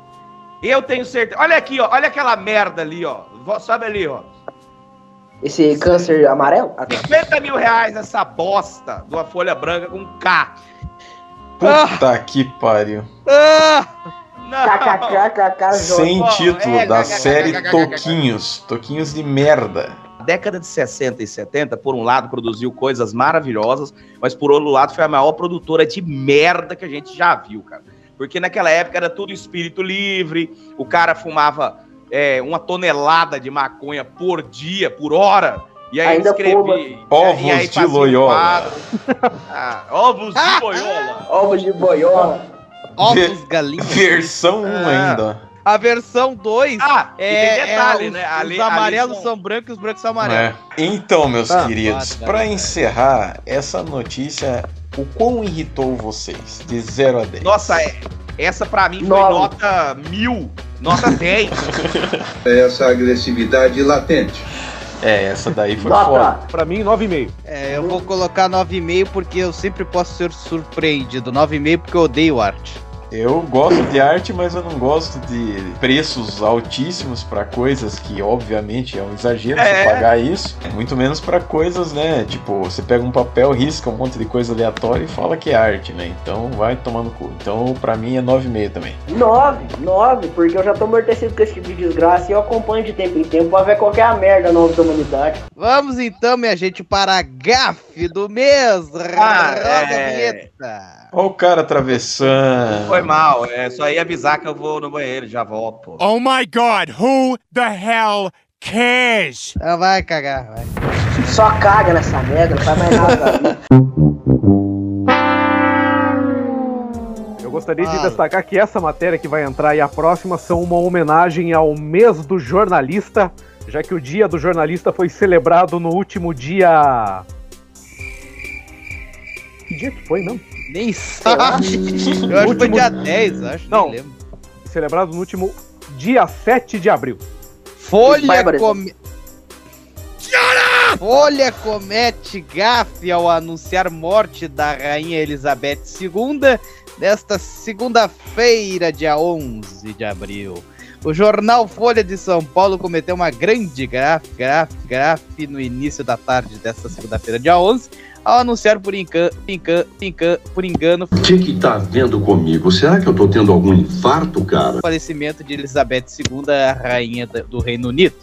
Eu tenho certeza. Olha aqui, ó, olha aquela merda ali, ó. Sobe ali, ó. Esse câncer amarelo? Ah, tá. 50 mil reais essa bosta de uma folha branca com K. Puta que pariu. Ah! Não. Sem título é, da série. Toquinhos. Toquinhos de merda. A década de 60 e 70, por um lado, produziu coisas maravilhosas, mas por outro lado, foi a maior produtora de merda que a gente já viu, cara. Porque naquela época era tudo espírito livre, o cara fumava é, uma tonelada de maconha por dia, por hora. E aí Ainda escrevia. fuma. e Ovos aí de quadro. Ah, ovos de loyola. Ovos de boiola. Ovos galinhas. Versão 1 Ah. ainda. A versão 2 Ah, e é, tem detalhe, é os, né? Ali- os amarelos são- são brancos e os brancos são É. amarelos. Então, meus Ah, queridos, cara. encerrar essa notícia o quão irritou vocês? De 0 a 10. Nossa, é- essa pra mim foi Nove. nota mil, nota 10. Essa agressividade latente. É, essa daí foi Nota. foda. Pra mim, 9,5. É, eu vou colocar 9,5 porque eu sempre posso ser surpreendido. 9,5 porque eu odeio arte. Eu gosto de arte, mas eu não gosto de preços altíssimos pra coisas que, obviamente, é um exagero É. você pagar isso. Muito menos pra coisas, né? Tipo, você pega um papel, risca um monte de coisa aleatória e fala que é arte, né? Então vai tomar no cu. Então, pra mim, é 9,5 também. 9, 9, porque eu já tô amortecido com esse tipo de desgraça e eu acompanho de tempo em tempo pra ver qual que é a merda nova da humanidade. Vamos então, minha gente, para a gafe do mês. Ah, Roda a é. vinheta. Olha o cara atravessando. Foi mal, é só ir avisar que eu vou no banheiro, já volto, pô. Oh my god, who the hell cares? Ah, vai cagar, vai. Só caga nessa merda, não faz mais nada. Eu gostaria de Fala. destacar que essa matéria que vai entrar e a próxima são uma homenagem ao mês do jornalista, já que o dia do jornalista foi celebrado no último dia. Que dia que foi, não? Nem sabe. Eu acho que foi dia 10, acho. Não. Lembro. Celebrado no último dia 7 de abril. Folha come... Folha comete gafe ao anunciar morte da rainha Elizabeth II nesta segunda-feira, dia 11 de abril. O jornal Folha de São Paulo cometeu uma grande gafe, gafe, gafe no início da tarde desta segunda-feira, dia 11, ao anunciar por, encan, encan, encan, por engano O que que tá vendo comigo? Será que eu tô tendo algum infarto, cara? o falecimento de Elizabeth II, a rainha do Reino Unido.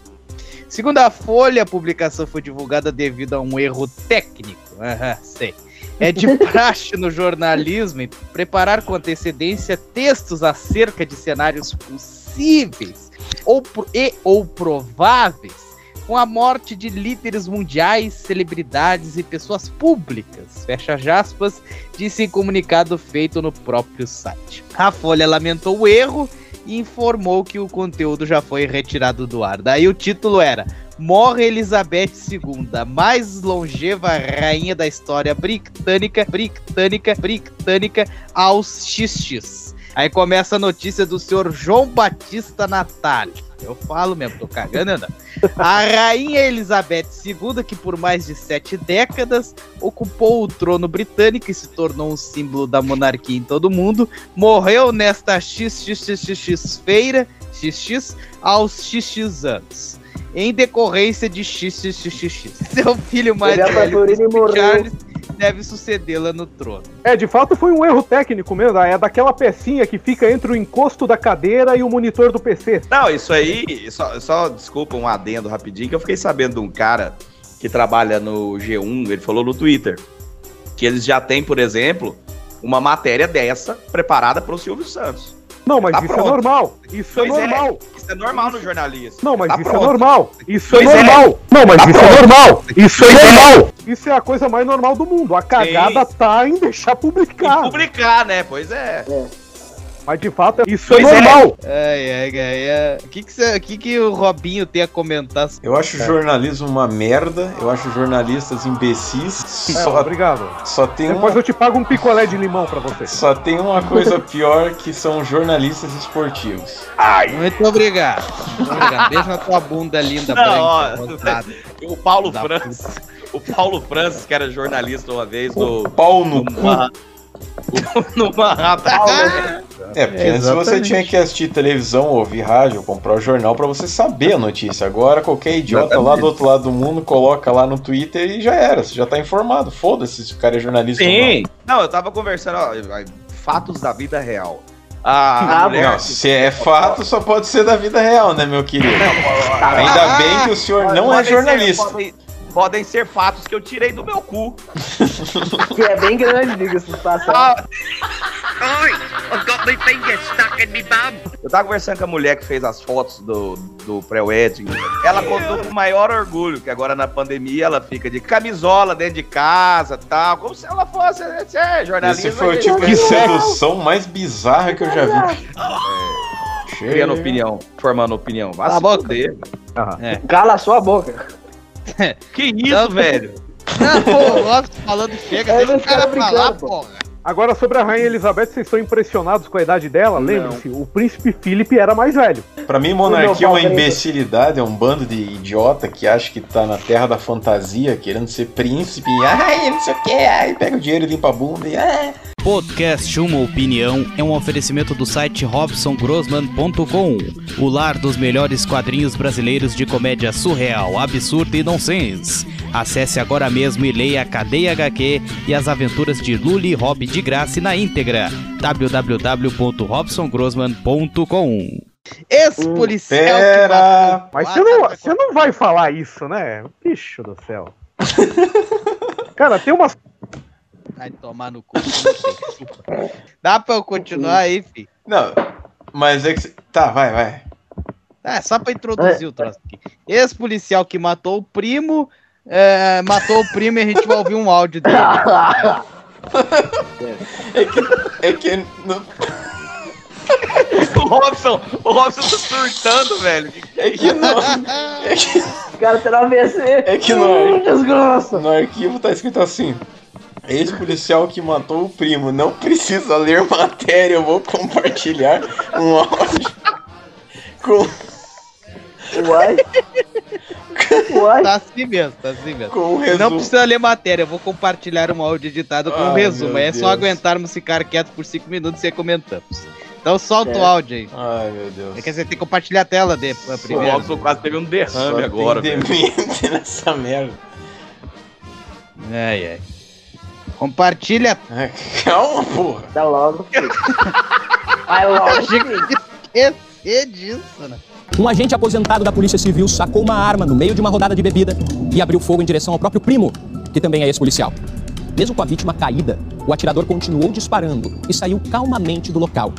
Segundo a Folha, a publicação foi divulgada devido a um erro técnico. Aham, sei. É de praxe no jornalismo preparar com antecedência textos acerca de cenários possíveis ou, pro- e ou prováveis com a morte de líderes mundiais, celebridades e pessoas públicas. Fecha aspas, disse em comunicado feito no próprio site. A Folha lamentou o erro e informou que o conteúdo já foi retirado do ar. Daí o título era Morre Elizabeth II, mais longeva rainha da história britânica, britânica, britânica aos XX. Aí começa a notícia do senhor João Batista Natal. Eu falo mesmo, tô cagando andando. A rainha Elizabeth II, que por mais de sete décadas ocupou o trono britânico e se tornou um símbolo da monarquia em todo o mundo, morreu nesta XXXX-feira, XX, aos XX anos. Em decorrência de XXXX. Seu filho mais é velho. Charles, deve sucedê-la no trono. É, de fato foi um erro técnico mesmo. É daquela pecinha que fica entre o encosto da cadeira e o monitor do PC. Não, isso aí, só, só desculpa um adendo rapidinho, que eu fiquei sabendo de um cara que trabalha no G1, ele falou no Twitter, que eles já têm, por exemplo, uma matéria dessa preparada para o Silvio Santos. Não, mas Tá isso pronto. é normal. Isso Pois é é. normal. Isso é normal no jornalismo. Não, mas Tá isso pronto. é normal. Isso Pois é é. normal. Não, mas Tá isso pronto. é normal. Isso é normal. Isso é a coisa mais normal do mundo. A cagada tá em deixar publicar. publicar, né? Pois é. Mas de fato, isso Pois é é. normal. Ai, ai, ai, ai. O que, que, cê- o que, que o Robinho tem a comentar? Eu acho o jornalismo uma merda, eu acho jornalistas imbecis. É, Só, obrigado. só, tem Depois uma, eu te pago um picolé de limão pra você. só tem uma coisa pior que são jornalistas esportivos. Muito obrigado. Muito obrigado. Beijo na tua bunda linda, Não, branca, ó. O Paulo Francis, o Paulo Francis, que era jornalista uma vez no, Pau no cu. Numa, numa rapa. É, porque É, antes você tinha que assistir televisão, ouvir rádio, comprar o jornal pra você saber a notícia. Agora qualquer idiota lá Exatamente. do outro lado do mundo coloca lá no Twitter e já era, você já tá informado. Foda-se se o cara é jornalista Sim. Não, eu tava conversando, ó, fatos da vida real. Ah, não. Não, se é fato, só pode ser da vida real, né, meu querido? Ainda bem que o senhor não é jornalista. Podem, ser fatos que eu tirei do meu cu. Que é bem grande, diga-se de passagem. Ah, Oi, I've got my finger stuck in my bum. Eu tava conversando com a mulher que fez as fotos do, do pré-wedding. Ela contou com o maior orgulho que agora na pandemia ela fica de camisola dentro de casa tal. Como se ela fosse é, jornalista. Esse foi o mas- tipo de sedução mais bizarra que eu já vi. Criando opinião, formando opinião. Vá Cala se a boca. fuder. Cala a sua boca. Que isso, Então- velho? Não, pô, o Robson falando chega, É, deixa o cara brincando, pô. porra. Agora, sobre a Rainha Elizabeth, vocês estão impressionados com a idade dela? Lembre-se, o príncipe Philip era mais velho. Pra mim, monarquia é uma imbecilidade, é um bando de idiota que acha que tá na terra da fantasia, querendo ser príncipe, e, ai, não sei o que, ai, pega o dinheiro e limpa a bunda, e ai. Podcast Uma Opinião é um oferecimento do site robsongrossman.com, o lar dos melhores quadrinhos brasileiros de comédia surreal, absurda e nonsense. Acesse agora mesmo e leia a Cadeia HQ e as aventuras de Luli e Rob de graça e na íntegra. www.robsongrossman.com Ex-policial que Pera! matou Mas você não, você não vai falar isso, né? Bicho do céu. Cara, tem umas. Vai tomar no cu. Dá pra eu continuar aí, fi? Não, mas é que. cê- Tá, vai, vai. É, só pra introduzir o troço aqui. Ex-policial que matou o primo, é, matou o primo e a gente vai ouvir um áudio dele. É que. É que. não- O Robson, o Robson tá surtando, velho. É que não. É que, O cara terá AVC. é que no, desgraça. no arquivo tá escrito assim. Ex-policial que matou o primo não precisa ler matéria, eu vou compartilhar um áudio com, Uai. Uai. Tá assim mesmo, tá assim mesmo. com um Não resumo. precisa ler matéria, eu vou compartilhar um áudio editado com um Ai, resumo. É só Deus. aguentarmos ficar quieto por 5 minutos e comentamos. Então solta Certo. o áudio aí. Ai, meu Deus. É que você tem que compartilhar a tela de, O primeiro. Robson quase teve um derrame Só agora, tem velho. demente nessa merda. Ai, ai. Compartilha. Calma, porra. Dá logo. filho. Vai logo. Esquecer disso, né? Um agente aposentado da Polícia Civil sacou uma arma no meio de uma rodada de bebida e abriu fogo em direção ao próprio primo, que também é ex-policial. Mesmo com a vítima caída, o atirador continuou disparando e saiu calmamente do local.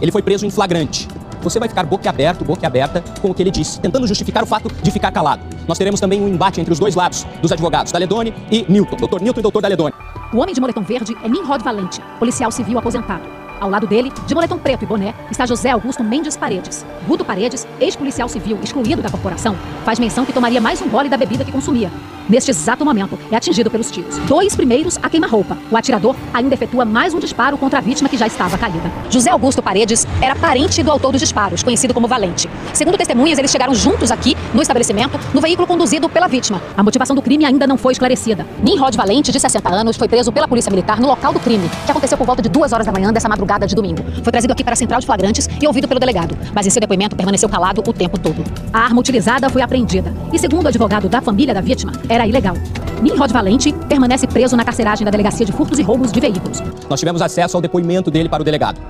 Ele foi preso em flagrante. Você vai ficar boquiaberto, boquiaberta com o que ele disse, tentando justificar o fato de ficar calado. Nós teremos também um embate entre os dois lados, dos advogados Daledone e Newton, Dr. Newton e Dr. Daledone. O homem de moletom verde é Nimrod Valente, policial civil aposentado. Ao lado dele, de moletom preto e boné, está José Augusto Mendes Paredes. Guto Paredes, ex-policial civil excluído da corporação, faz menção que tomaria mais um gole da bebida que consumia. Neste exato momento, é atingido pelos tiros. Dois primeiros a queima-roupa. O atirador ainda efetua mais um disparo contra a vítima que já estava caída. José Augusto Paredes era parente do autor dos disparos, conhecido como Valente. Segundo testemunhas, eles chegaram juntos aqui, no estabelecimento, no veículo conduzido pela vítima. A motivação do crime ainda não foi esclarecida. Nimrod Valente, de 60 anos, foi preso pela Polícia Militar no local do crime, que aconteceu por volta de duas horas da manhã dessa madrugada de domingo. Foi trazido aqui para a central de flagrantes e ouvido pelo delegado, mas em seu depoimento permaneceu calado o tempo todo. A arma utilizada foi apreendida e, segundo o advogado da família da vítima, era ilegal. Nimrod Valente permanece preso na carceragem da Delegacia de Furtos e Roubos de Veículos. Nós tivemos acesso ao depoimento dele para o delegado.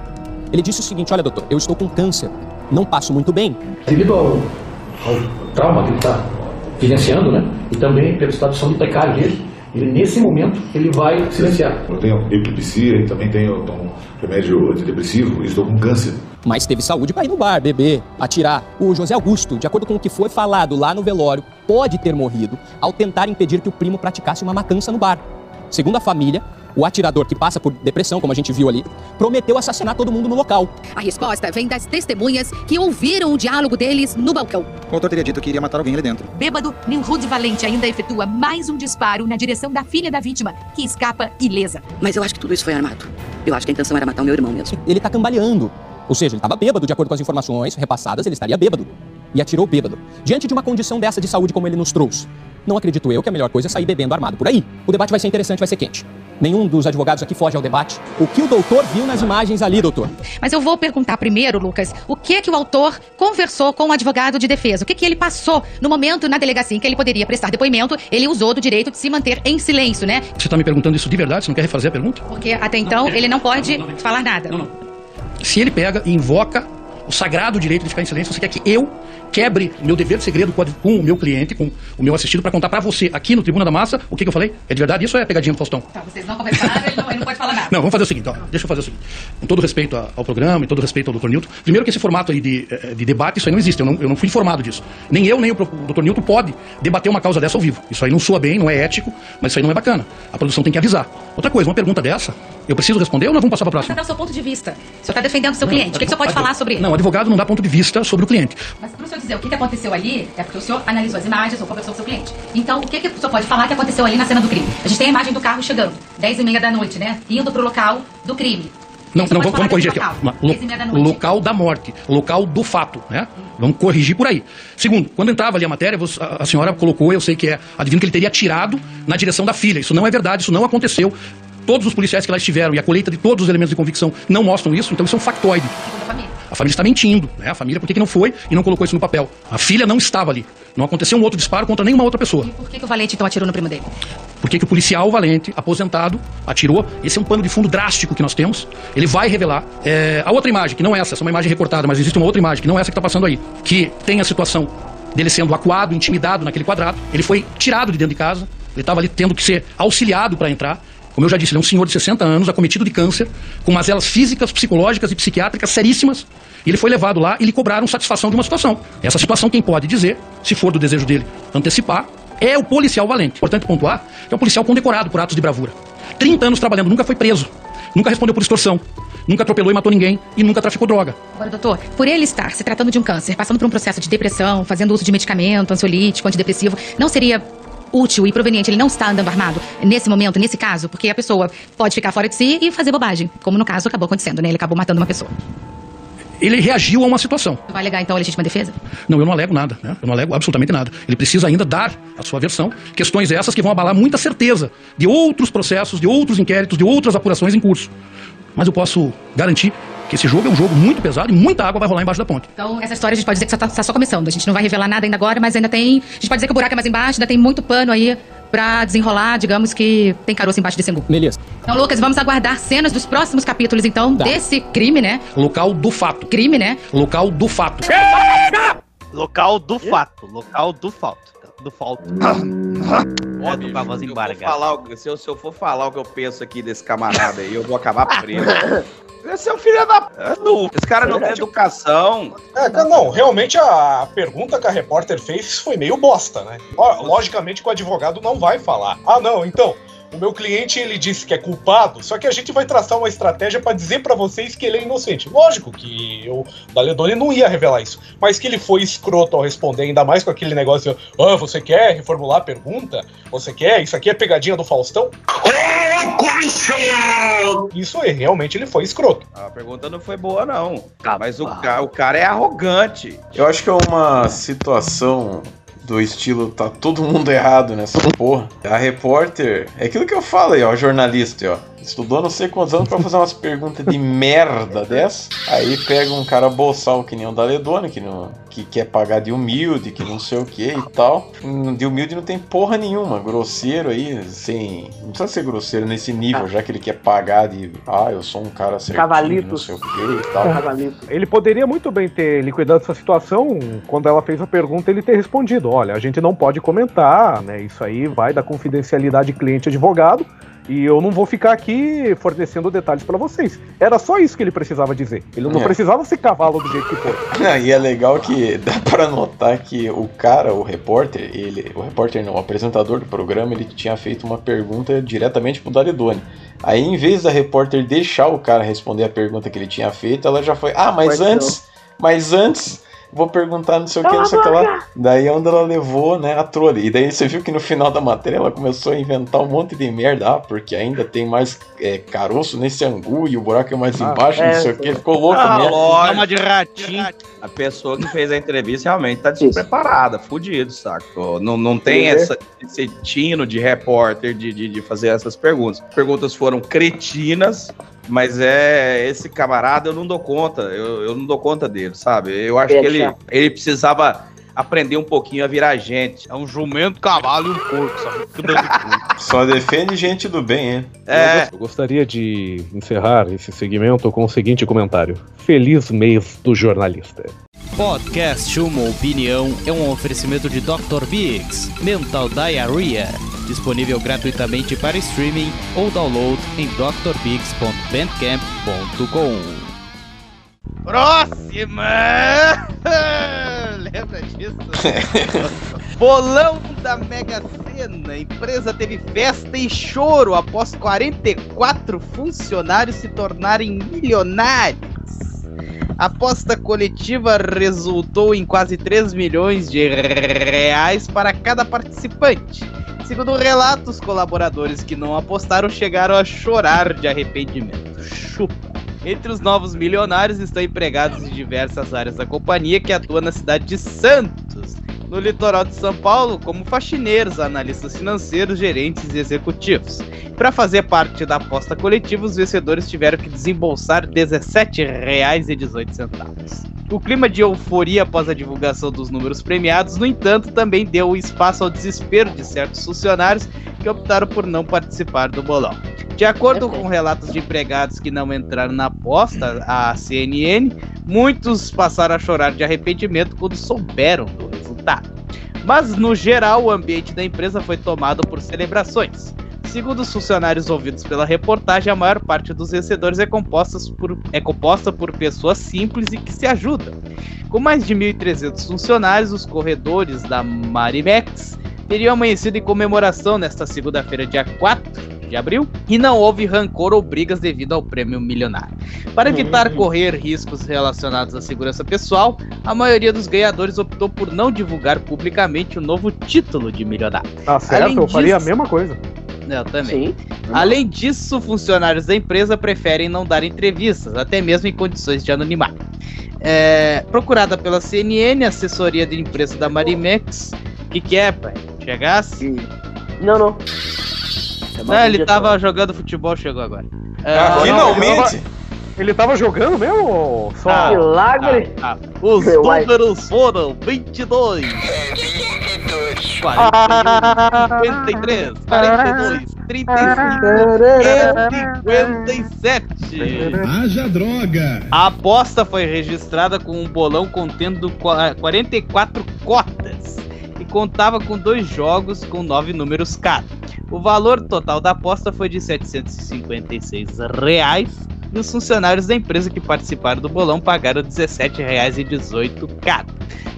Ele disse o seguinte: Olha, doutor, eu estou com câncer, não passo muito bem. devido ao, ao trauma que ele está vivenciando, né? E também pelo estado de saúde precário dele, ele nesse momento ele vai silenciar. Eu tenho epilepsia e também tenho um remédio antidepressivo e estou com câncer. Mas teve saúde para ir no bar, beber, atirar. O José Augusto, de acordo com o que foi falado lá no velório, pode ter morrido ao tentar impedir que o primo praticasse uma matança no bar. Segundo a família, o atirador que passa por depressão, como a gente viu ali, prometeu assassinar todo mundo no local. A resposta vem das testemunhas que ouviram o diálogo deles no balcão. O autor teria dito que iria matar alguém ali dentro. Bêbado, Nimrud Valente ainda efetua mais um disparo na direção da filha da vítima, que escapa ilesa. Mas eu acho que tudo isso foi armado. Eu acho que a intenção era matar o meu irmão mesmo. Ele tá cambaleando. Ou seja, ele estava bêbado, de acordo com as informações repassadas, ele estaria bêbado. E atirou bêbado. Diante de uma condição dessa de saúde como ele nos trouxe, não acredito eu que a melhor coisa é sair bebendo armado por aí. O debate vai ser interessante, vai ser quente. Nenhum dos advogados aqui foge ao debate. O que o doutor viu nas imagens ali, doutor? Mas eu vou perguntar primeiro, Lucas, o que que o autor conversou com o advogado de defesa? O que que ele passou no momento na delegacia em que ele poderia prestar depoimento? Ele usou do direito de se manter em silêncio, né? Você está me perguntando isso de verdade? Você não quer refazer a pergunta? Porque até então ele não pode falar nada. Se ele pega invoca o sagrado direito de ficar em silêncio, você quer que eu quebre meu dever de segredo com, o meu cliente, com o meu assistido, para contar para você aqui no Tribuna da Massa o que, que eu falei? É de verdade isso ou é pegadinha do Faustão? Tá, vocês não conversaram, ele não, ele não pode falar nada. Não, vamos fazer o seguinte, ó, deixa eu fazer o seguinte. Com todo respeito ao programa e todo respeito ao Dr. Newton, primeiro que esse formato aí de, eh, de debate, isso aí não existe, eu não, eu não fui informado disso. Nem eu, nem o, Dr. Newton pode debater uma causa dessa ao vivo. Isso aí não soa bem, não é ético, mas isso aí não é bacana. A produção tem que avisar. Outra coisa, uma pergunta dessa, eu preciso responder ou nós vamos passar para a próxima? Mas é o seu ponto de vista. O senhor está defendendo o seu cliente. O que, que o senhor pode falar sobre ele? Não, advogado não dá ponto de vista sobre o cliente. Mas para o senhor dizer o que, que aconteceu ali, é porque o senhor analisou as imagens ou conversou com o seu cliente. Então, o que, que o senhor pode falar que aconteceu ali na cena do crime? A gente tem a imagem do carro chegando, 10 e meia da noite, né? Indo pro local do crime. Não, não, vamos, vamos corrigir aqui. local, Lo- 10 meia da noite. local da morte, local do fato, né? Vamos corrigir por aí. Segundo, quando entrava ali a matéria, você- a, a senhora colocou, eu sei que é, adivinha que ele teria atirado na direção da filha. Isso não é verdade, isso não aconteceu. Todos os policiais que lá estiveram e a colheita de todos os elementos de convicção não mostram isso, então isso é um factoide. A família está mentindo, né? A família, por que, que não foi e não colocou isso no papel? A filha não estava ali. Não aconteceu um outro disparo contra nenhuma outra pessoa. Por que, que o Valente então atirou no primo dele? Por que, que o policial valente, aposentado, atirou? Esse é um pano de fundo drástico que nós temos. Ele vai revelar. É, a outra imagem, que não é essa, essa é uma imagem recortada, mas existe uma outra imagem, que não é essa que está passando aí, que tem a situação dele sendo acuado, intimidado naquele quadrado. Ele foi tirado de dentro de casa. Ele estava ali tendo que ser auxiliado para entrar. Como eu já disse, ele é um senhor de 60 anos, acometido de câncer, com mazelas físicas, psicológicas e psiquiátricas seríssimas. E ele foi levado lá e lhe cobraram satisfação de uma situação. Essa situação, quem pode dizer, se for do desejo dele antecipar, é o policial valente. Importante pontuar que é um policial condecorado por atos de bravura. 30 anos trabalhando, nunca foi preso, nunca respondeu por extorsão, nunca atropelou e matou ninguém e nunca traficou droga. Agora, doutor, por ele estar se tratando de um câncer, passando por um processo de depressão, fazendo uso de medicamento, ansiolítico, antidepressivo, não seria útil e proveniente ele não estar andando armado nesse momento, nesse caso? Porque a pessoa pode ficar fora de si e fazer bobagem, como no caso acabou acontecendo, né? Ele acabou matando uma pessoa. Ele reagiu a uma situação. Vai alegar então a legítima defesa? Não, eu não alego nada, né? Eu não alego absolutamente nada. Ele precisa ainda dar a sua versão. Questões essas que vão abalar muita certeza de outros processos, de outros inquéritos, de outras apurações em curso. Mas eu posso garantir que esse jogo é um jogo muito pesado e muita água vai rolar embaixo da ponte. Então, essa história a gente pode dizer que está só começando. A gente não vai revelar nada ainda agora, mas ainda tem. A gente pode dizer que o buraco é mais embaixo, ainda tem muito pano aí pra desenrolar, digamos que tem caroço embaixo desse angu. Beleza. Então, Lucas, vamos aguardar cenas dos próximos capítulos, então, desse crime, né? Local do fato. Crime, né? Local do fato. Local do fato. Local do fato. Do fato. Ó, tô com a voz Se eu, for embargada. falar, o- se, eu, se eu for falar o que eu penso aqui desse camarada aí, eu vou acabar preso. Esse é o filho da. É. Esse cara não tem educação. É, cara, não, realmente a pergunta que a repórter fez foi meio bosta, né? Logicamente que o advogado não vai falar. Ah, não, então, o meu cliente ele disse que é culpado, só que a gente vai traçar uma estratégia pra dizer pra vocês que ele é inocente. Lógico que o Daledoni não ia revelar isso, mas que ele foi escroto ao responder, ainda mais com aquele negócio, ah, você quer reformular a pergunta? Você quer? Isso aqui é pegadinha do Faustão? Isso aí, realmente ele foi escroto. A pergunta não foi boa, não. Mas o, ca- o cara é arrogante. Eu acho que é uma situação do estilo tá todo mundo errado nessa porra. A repórter, é aquilo que eu falo aí, ó, jornalista, ó. Estudou não sei quantos anos pra fazer umas perguntas de merda dessa. Aí pega um cara boçal que nem o Daledoni, que, não, que quer pagar de humilde, que não sei o que e tal. De humilde não tem porra nenhuma. Grosseiro aí, sem. Não precisa ser grosseiro nesse nível, já que ele quer pagar de. Ah, eu sou um cara certinho, não Cavalitos. sei o que e tal. Ele poderia muito bem ter liquidado essa situação quando ela fez a pergunta ele ter respondido: olha, a gente não pode comentar, né? Isso aí vai da confidencialidade cliente-advogado. E eu não vou ficar aqui fornecendo detalhes pra vocês. Era só isso que ele precisava dizer. Ele não É. precisava ser cavalo do jeito que foi. Não, e é legal que dá pra notar que o cara, o repórter, ele, o repórter não, o apresentador do programa, ele tinha feito uma pergunta diretamente pro Daledoni. Aí, em vez da repórter deixar o cara responder a pergunta que ele tinha feito, ela já foi, ah, mas antes, mas antes, vou perguntar não sei o que, não sei o que lá. Daí é onde ela levou, né, a trolha. E daí você viu que no final da matéria ela começou a inventar um monte de merda, ah, porque ainda tem mais é, caroço nesse angu e o buraco é mais Ah, embaixo, é, não sei o que. Ficou louco Ah, mesmo. lógico. de ratinho. A pessoa que fez a entrevista realmente tá despreparada, fudido, saco? Não, não tem Uhum. essa, esse tino de repórter de, de, de fazer essas perguntas. Perguntas foram cretinas, mas é esse camarada eu não dou conta, eu, eu não dou conta dele, sabe? Eu acho É que ele, ele precisava aprender um pouquinho a virar gente. É um jumento, cavalo e um porco, só. Só defende gente do bem, hein? É. Eu gostaria de encerrar esse segmento com o seguinte comentário: Feliz mês do jornalista. Podcast Uma Opinião é um oferecimento de Dr. Biggs, Mental Diarrhea, disponível gratuitamente para streaming ou download em drbiggs.bandcamp.com. Próxima! Lembra disso? Bolão da Mega Sena. A empresa teve festa e choro após 44 funcionários se tornarem milionários. A aposta coletiva resultou em quase 3 milhões de reais para cada participante. Segundo relatos, colaboradores que não apostaram chegaram a chorar de arrependimento. Chupa. Entre os novos milionários estão empregados em diversas áreas da companhia que atua na cidade de Santos, no litoral de São Paulo, como faxineiros, analistas financeiros, gerentes e executivos. Para fazer parte da aposta coletiva, os vencedores tiveram que desembolsar R$ 17,18. O clima de euforia após a divulgação dos números premiados, no entanto, também deu espaço ao desespero de certos funcionários que optaram por não participar do bolão. De acordo com relatos de empregados que não entraram na aposta, a CNN, muitos passaram a chorar de arrependimento quando souberam do resultado. Mas, no geral, o ambiente da empresa foi tomado por celebrações. Segundo os funcionários ouvidos pela reportagem, a maior parte dos vencedores é composta por, é composta por pessoas simples e que se ajudam. Com mais de 1.300 funcionários, os corredores da Marimex teriam amanhecido em comemoração nesta segunda-feira, dia 4 de abril, e não houve rancor ou brigas devido ao prêmio milionário. Para evitar correr riscos relacionados à segurança pessoal, a maioria dos ganhadores optou por não divulgar publicamente o novo título de milionário. Tá certo, Além eu faria a disso- mesma coisa. eu também. Além disso, funcionários da empresa preferem não dar entrevistas, até mesmo em condições de anonimato. É, procurada pela CNN, assessoria de imprensa da Marimex, o que, que é, pai? Chegasse? Não, não. Não, ele tava jogando futebol, chegou agora. É, Ah, finalmente! Ele tava jogando mesmo? Só... Ah, Milagre! ah, ah. Os Meu, números foram 22, 41, 53, 42, 35 e 57. Haja droga! A aposta foi registrada com um bolão contendo qua- 44 cotas contava com dois jogos com nove números cada. O valor total da aposta foi de 756 reais e os funcionários da empresa que participaram do bolão pagaram R$ 17,18 cada.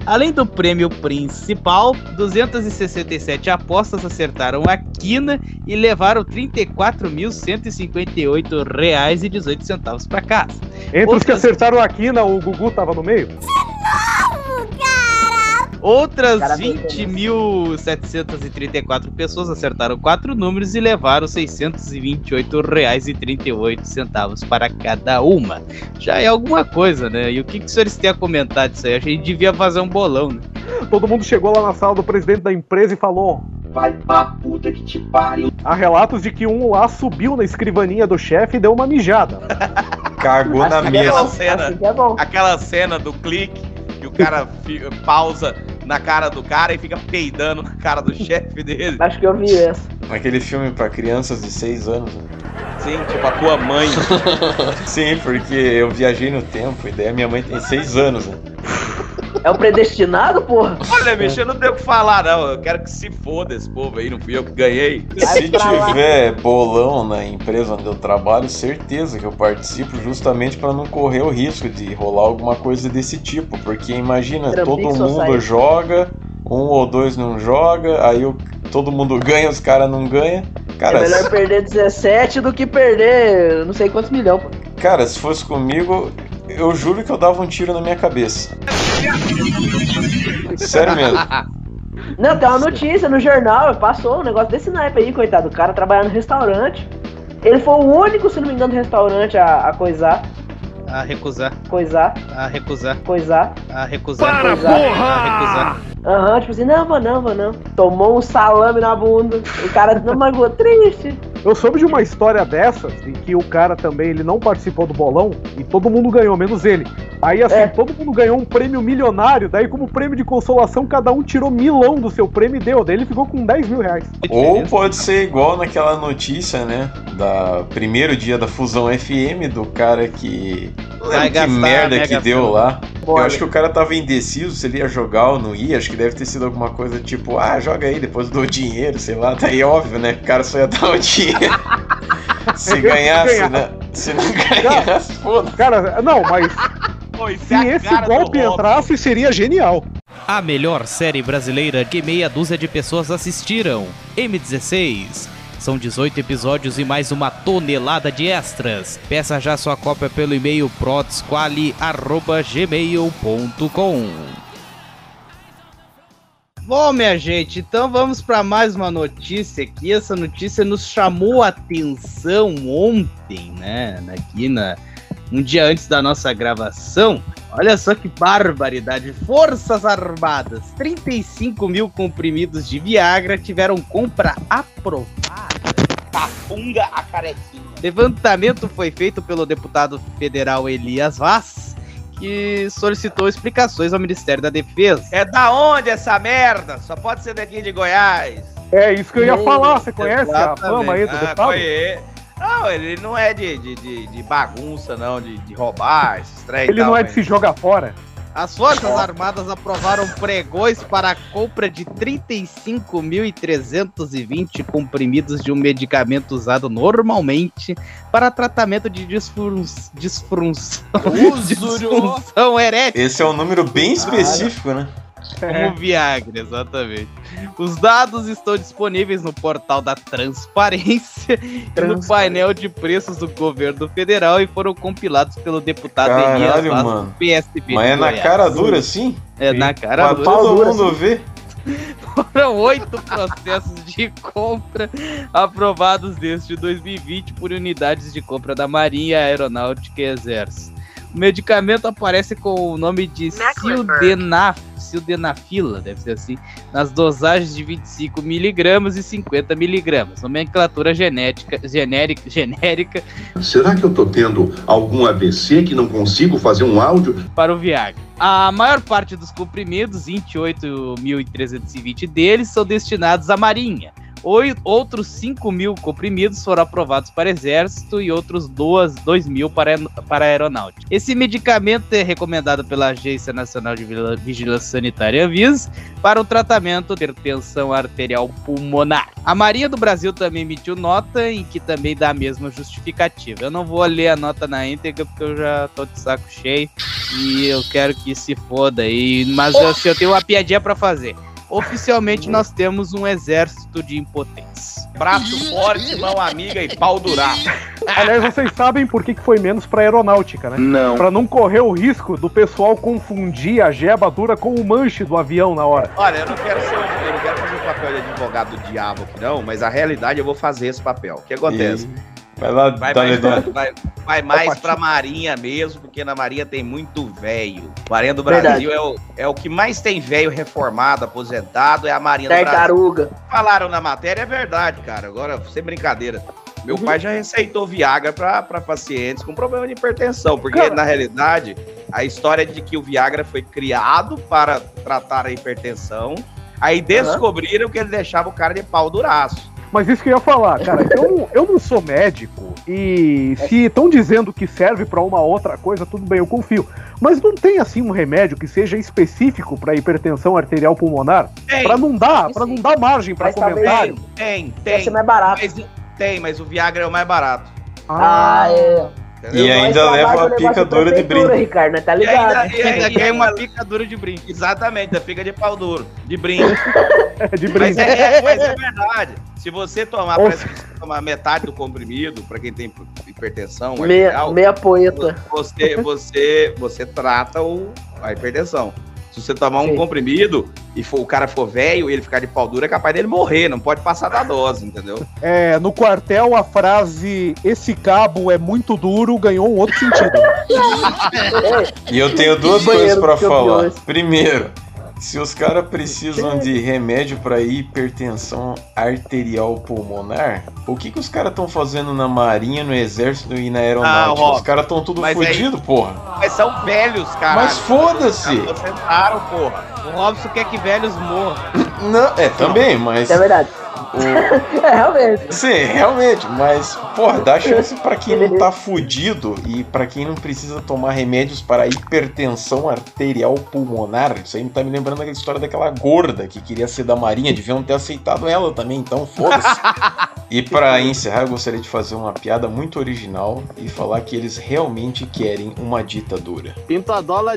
Além do prêmio principal, 267 apostas acertaram a quina e levaram 34.158 reais e 18 centavos para casa. Entre os que Outras- acertaram a quina, o Gugu tava no meio? Outras 20.734 pessoas acertaram quatro números e levaram R$ 628,38 para cada uma. Já é alguma coisa, né? E o que, que os senhores têm a comentar disso aí? A gente devia fazer um bolão, né? Todo mundo chegou lá na sala do presidente da empresa e falou: Vai pra puta que te pariu. Há relatos de que um lá subiu na escrivaninha do chefe e deu uma mijada. Cagou na Aquela mesa. cena, aquela cena do clique que o cara pausa na cara do cara e fica peidando na cara do chefe dele. Acho que eu vi essa. Aquele filme pra crianças de 6 anos. né? Sim, tipo a tua mãe. Sim, porque eu viajei no tempo e daí a minha mãe tem 6 anos, né? É o predestinado, porra? Olha, bicho, eu não tenho o que falar, não. Eu quero que se foda esse povo aí, não fui eu que ganhei. Se tiver bolão na empresa onde eu trabalho, certeza que eu participo justamente para não correr o risco de rolar alguma coisa desse tipo. Porque imagina, todo mundo joga, um ou dois não joga, aí o- todo mundo ganha, os caras não ganham. Cara, é melhor perder 17 do que perder não sei quantos milhões, cara, se fosse comigo, eu juro que eu dava um tiro na minha cabeça. Sério mesmo. Não, tem uma notícia no jornal, passou um negócio desse naipe aí, coitado. O cara trabalha no restaurante. Ele foi o único, se não me engano, do restaurante a, a coisar. A recusar. Coisar. A recusar. Coisar. A recusar. Para, Coisar. porra! A recusar. Aham, tipo assim, não, vou não, vou não. Tomou um salame na bunda. O cara não magoou, triste. Eu soube de uma história dessas, em que o cara também ele não participou do bolão e todo mundo ganhou, menos ele. Aí assim, todo mundo ganhou um prêmio milionário, daí como prêmio de consolação, cada um tirou milão do seu prêmio e deu. Daí ele ficou com 10 mil reais. Ou pode ser igual naquela notícia, né? Da primeiro dia da fusão FM, do cara que. Não Vai que merda Mega que deu lá. Eu Olha. acho que o cara tava indeciso se ele ia jogar ou não ia. Acho que deve ter sido alguma coisa tipo, ah, joga aí, depois eu dou dinheiro, sei lá. Daí óbvio, né? O cara só ia dar o dinheiro. se ganhasse, ganhar. né? Se não ganhasse, foda. Cara, não, mas se é esse golpe entrasse, seria genial. A melhor série brasileira que meia dúzia de pessoas assistiram. M16. São 18 episódios e mais uma tonelada de extras. Peça já sua cópia pelo e-mail prodsquali.gmail.com Bom, minha gente, então vamos para mais uma notícia aqui. Essa notícia nos chamou a atenção ontem, né? Aqui na um dia antes da nossa gravação. Olha só que barbaridade! Forças Armadas, 35 mil comprimidos de Viagra tiveram compra aprovada. Tafunga a carequinha. Levantamento foi feito pelo deputado federal Elias Vaz, que solicitou explicações ao Ministério da Defesa. É da onde essa merda? Só pode ser daqui de Goiás. É isso que eu ia falar. Você conhece a fama aí do Ah, deputado? conhe- Não, ele não é de, de, de, de bagunça, não, de, de roubar esses trem e Ele tal, não é de se jogar fora. As Forças Armadas aprovaram pregões para a compra de 35.320 comprimidos de um medicamento usado normalmente para tratamento de disfun... disfunção, disfunção erétil. Esse é um número bem específico, né? Como Viagra, exatamente. Os dados estão disponíveis no portal da Transparência e no painel de preços do governo federal e foram compilados pelo deputado Elias Caralho, Vaz, mano. do PSB. Mas é de na Goiás. cara dura assim? É na cara Pra dura. todo mundo ver. Foram oito processos de compra aprovados desde 2020 por unidades de compra da Marinha, Aeronáutica e Exército. O medicamento aparece com o nome de sildenaf, sildenafila, deve ser assim, nas dosagens de 25 miligramas e 50 miligramas. Nomenclatura genética, genérica, genérica Será que eu tô tendo algum AVC que não consigo fazer um áudio? para o Viagra. A maior parte dos comprimidos, 28.320 deles, são destinados à Marinha. Outros 5 mil comprimidos foram aprovados para Exército e outros 2, 2 mil para, para Aeronáutica. Esse medicamento é recomendado pela Agência Nacional de Vigilância Sanitária Anvisa para o tratamento de hipertensão arterial pulmonar. A Marinha do Brasil também emitiu nota em que também dá a mesma justificativa. Eu não vou ler a nota na íntegra porque eu já tô de saco cheio e eu quero que se foda aí, mas eu, eu tenho uma piadinha para fazer. Oficialmente nós temos um exército de impotentes. Braço forte, mão amiga e pau duraço. Aliás, vocês sabem por que foi menos pra aeronáutica, né? Não. Pra não correr o risco do pessoal confundir a jeba dura com o manche do avião na hora. Olha, eu não quero ser, eu não quero fazer o papel de advogado do diabo aqui, não, mas a realidade eu vou fazer esse papel. O que acontece? Vai lá, Vai dá mais, vai, vai, vai mais pra Marinha mesmo, porque na Marinha tem muito velho. Marinha do Verdade. Brasil é o, é o que mais tem velho reformado, aposentado, é a Marinha do Brasil. Tartaruga. Falaram na matéria, é verdade, cara. Agora, sem brincadeira. Meu pai já receitou Viagra pra, pra pacientes com problema de hipertensão, porque Cara. na realidade a história de que o Viagra foi criado para tratar a hipertensão, aí descobriram que ele deixava o cara de pau duraço. Mas isso que eu ia falar, cara, eu, eu não sou médico e se estão dizendo que serve pra uma outra coisa, tudo bem, eu confio. Mas não tem assim um remédio que seja específico pra hipertensão arterial pulmonar? Tem. Pra não dar, para não dar margem pra Mas tá comentário. Tem, tem. ser mais barato. Mas, tem, mas o Viagra é o mais barato. Ah, é. Entendeu? E ainda Nós leva a negócio picadura de brinde. Ricardo, né? Tá E ligado? ainda, e ainda ganha uma uma picadura de brinco. Exatamente, da fica de pau duro, de brinde. de Mas brinde. é, mas é verdade. Se você tomar, Ô. parece que você tomar metade do comprimido, pra quem tem hipertensão Meia, arterial, meia poeta. você, você, você trata o, a hipertensão. Se você tomar um Sim. comprimido e for, o cara for velho e ele ficar de pau duro, é capaz dele morrer, não pode passar da dose, entendeu? É, no quartel a frase esse cabo é muito duro ganhou um outro sentido. E eu tenho duas coisas campeões. falar. Primeiro, se os caras precisam de remédio pra hipertensão arterial pulmonar, o que que os caras estão fazendo na marinha, no exército e na aeronáutica? Ah, os caras estão tudo mas aí- fodido, porra. Mas são velhos, cara. Mas foda-se. Aposentaram, porra. O Robson quer que velhos morram. Não, é também, mas É verdade. O- É, realmente. Sim, realmente, mas, porra, dá chance pra quem não tá fudido e pra quem não precisa tomar remédios para hipertensão arterial pulmonar. Isso aí tá me lembrando daquela história daquela gorda que queria ser da marinha, deviam ter aceitado ela também, então foda-se. E para encerrar, eu gostaria de fazer uma piada muito original e falar que eles realmente querem uma ditadura. Pintadola.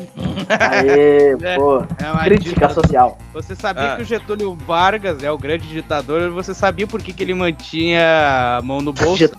Aê, pô. É uma Crítica ditadura. social. Você sabia Ah. que o Getúlio Vargas é o grande ditador? Você sabia por que, que ele mantinha a mão no bolso?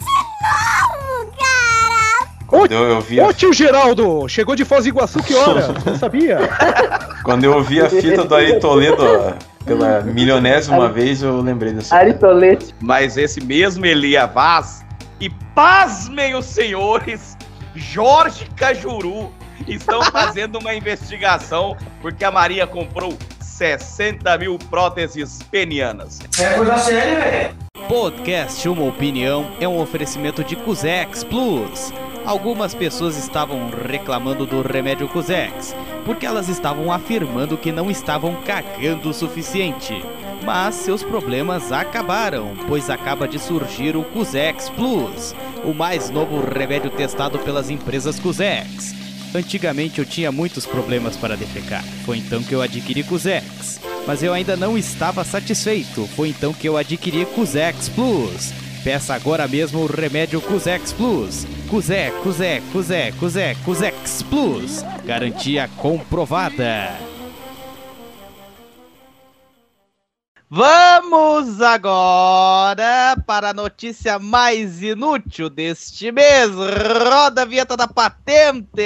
Quando eu, eu vi a, Ô tio Geraldo, chegou de Foz do Iguaçu que hora? Não sabia? quando eu vi a fita do Ari Toledo ó, pela milionésima vez, eu lembrei dessa. Aritolete. Mas esse mesmo Elia Vaz, e pasmem os senhores, Jorge Cajuru, estão fazendo uma investigação porque a Maria comprou 60 mil próteses penianas. Podcast Uma Opinião é um oferecimento de Cusex Plus. Algumas pessoas estavam reclamando do remédio Cusex, porque elas estavam afirmando que não estavam cagando o suficiente. Mas seus problemas acabaram, pois acaba de surgir o Cusex Plus, o mais novo remédio testado pelas empresas Cusex. Antigamente eu tinha muitos problemas para defecar, foi então que eu adquiri Cusex. Mas eu ainda não estava satisfeito, foi então que eu adquiri Cusex Plus. Peça agora mesmo o remédio Cusex Plus. Cusé, Cusé, Cusé, Cusé, Cusex Plus. Garantia comprovada. Vamos agora para a notícia mais inútil deste mês. Roda a vinheta da patente.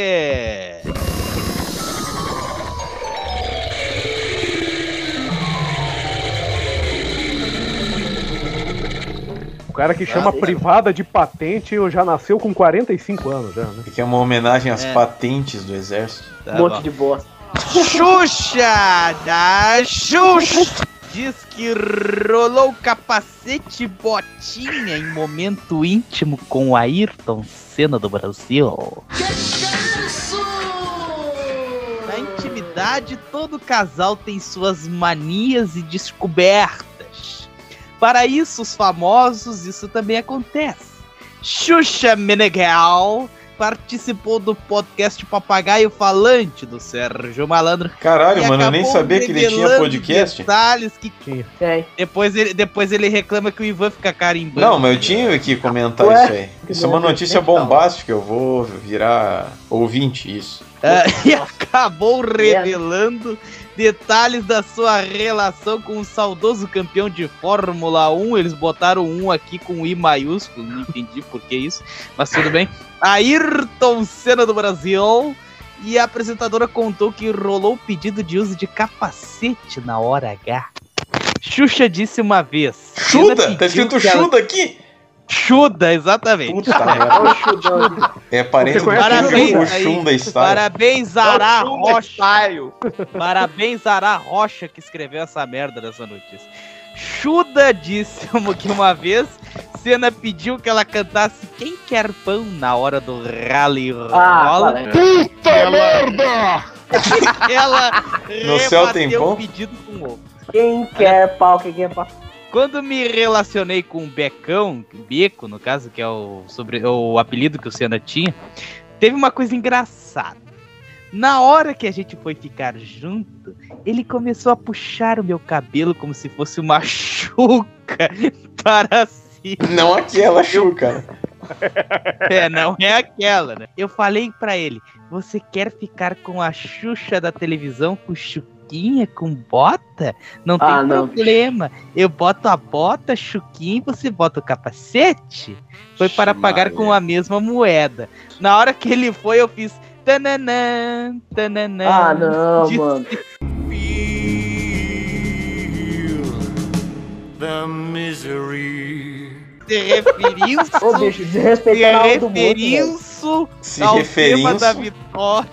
O cara que chama privada de patente eu já nasceu com 45 anos já, né? Que é uma homenagem às É. patentes do exército. Tá Um monte bom. de bosta. Xuxa da Xuxa diz que rolou capacete botinha em momento íntimo com o Ayrton Senna do Brasil. Na intimidade, todo casal tem suas manias e descobertas. Para isso, os famosos, isso também acontece. Xuxa Meneghel participou do podcast Papagaio Falante do Sérgio Malandro. Caralho, mano, eu nem sabia que ele tinha podcast. Detalhes que Tem. depois ele, depois ele reclama que o Ivan fica carimbando. Não, mas eu tinha que comentar Ué? isso aí. Isso é uma notícia bombástica, eu vou virar ouvinte, isso. É, e acabou revelando detalhes da sua relação com o saudoso campeão de Fórmula 1. Eles botaram um aqui com I maiúsculo, não entendi por que isso, mas tudo bem. Ayrton Senna do Brasil. E a apresentadora contou que rolou o pedido de uso de capacete na hora H. Xuxa disse uma vez. Chuda? Tá escrito que ela- Chuda aqui? Chuda, exatamente. Puta merda. É parente do Parabéns. Chunda Style. Parabéns, Ará Rocha. Parabéns, Ará Rocha, que escreveu essa merda dessa notícia. Chuda disse que uma vez Senna pediu que ela cantasse Quem Quer Pão na hora do rally Ah, rola. para. Puta merda! ela No céu tem pão? pedido com o Quem quer pau, quem quer pau. Quando me relacionei com o Becão, Beco, no caso, que é o, sobre, o apelido que o Senna tinha, teve uma coisa engraçada. Na hora que a gente foi ficar junto, ele começou a puxar o meu cabelo como se fosse uma chuca para si. Não aquela Chuca. É, não é aquela, né? Eu falei pra ele: você quer ficar com a Xuxa da televisão com chuquinha, com bota? Não tem Ah, não. problema. Eu boto a bota, chuquinha e você bota o capacete? Foi para pagar com a mesma moeda. Na hora que ele foi, eu fiz. Tananã, tananã. Ah, não, Disse- mano. The misery. Se referiu Ô, bicho, referiu Se ao tema da vitória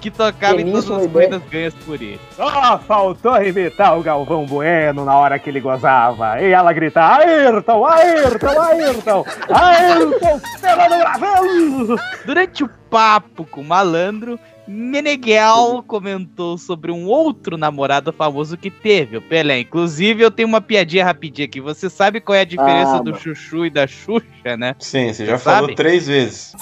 que tocava em todas as corridas ganhas por ele. Só faltou imitar o Galvão Bueno na hora que ele gozava. E ela gritar: Ayrton, Ayrton, Ayrton, Ayrton, Senna do! Durante o papo com o malandro, Meneghel comentou sobre um outro namorado famoso que teve, o Pelé. Inclusive, eu tenho uma piadinha rapidinha aqui. Você sabe qual é a diferença Ah, do mano. Chuchu e da Xuxa, né? Sim, você já Você falou sabe? três vezes.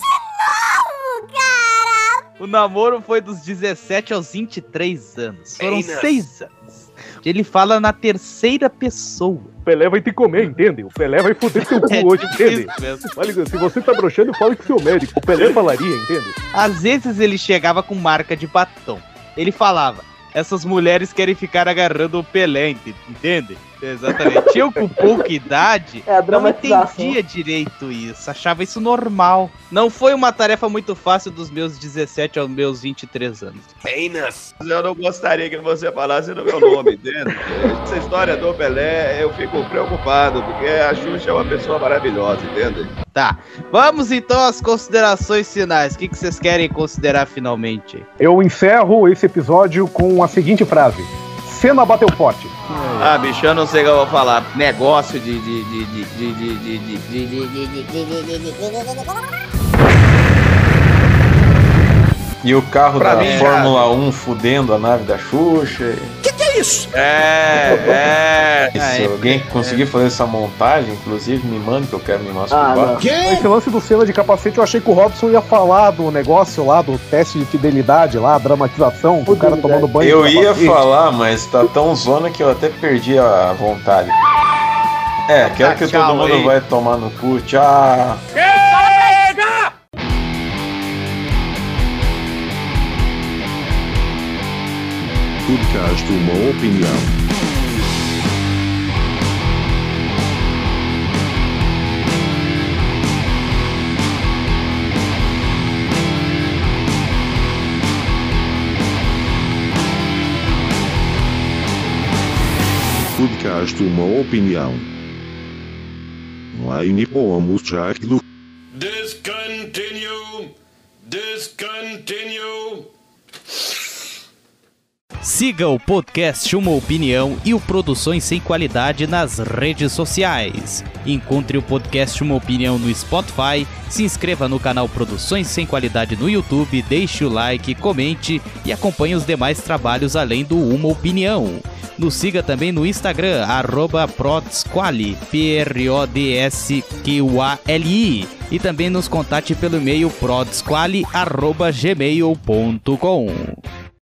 O namoro foi dos 17 aos 23 anos. Foram seis anos. Ele fala na terceira pessoa. O Pelé vai te comer, entende? O Pelé vai foder cu É hoje, tipo entende? Fale, se você tá broxando, fale com seu médico. O Pelé falaria, entende? Às vezes ele chegava com marca de batom. Ele falava: essas mulheres querem ficar agarrando o Pelé, ente- entende? Exatamente. Eu com pouca idade É não entendia direito isso, achava isso normal. Não foi uma tarefa muito fácil dos meus 17 aos meus 23 anos. Penas. Eu não gostaria que você falasse no meu nome, entende? Essa história do Pelé, eu fico preocupado, porque a Xuxa é uma pessoa maravilhosa, entende? Tá, vamos então às considerações finais. O que, que vocês querem considerar finalmente? Eu encerro esse episódio com a seguinte frase: Cena bateu forte. Ah, bicho, eu não sei o que eu vou falar. Negócio de. de, de, de, de, de, de, de, de, de, de, de, de, E o carro Pra da mim, Fórmula 1 fudendo a nave da Xuxa. Que que é isso? É, E é. se alguém conseguir fazer essa montagem, inclusive, me manda que eu quero me Ah, masturbar. não. Esse lance do cena de capacete, eu achei que o Robson ia falar do negócio lá, do teste de fidelidade lá, a dramatização, do cara tomando banho Eu ia capacete. falar, mas tá tão zona que eu até perdi a vontade. É, quero que tchau todo mundo aí. vai tomar no cu. Tchau. Podcast uma opinião. Podcast uma opinião. Line pomos do Discontinue! Discontinue! Siga o podcast Uma Opinião e o Produções Sem Qualidade nas redes sociais. Encontre o podcast Uma Opinião no Spotify, se inscreva no canal Produções Sem Qualidade no YouTube, deixe o like, comente e acompanhe os demais trabalhos além do Uma Opinião. Nos siga também no Instagram, arroba Prodsquali, P-R-O-D-S-Q-A-L-I. E também nos contate pelo e-mail prodsquali.gmail.com.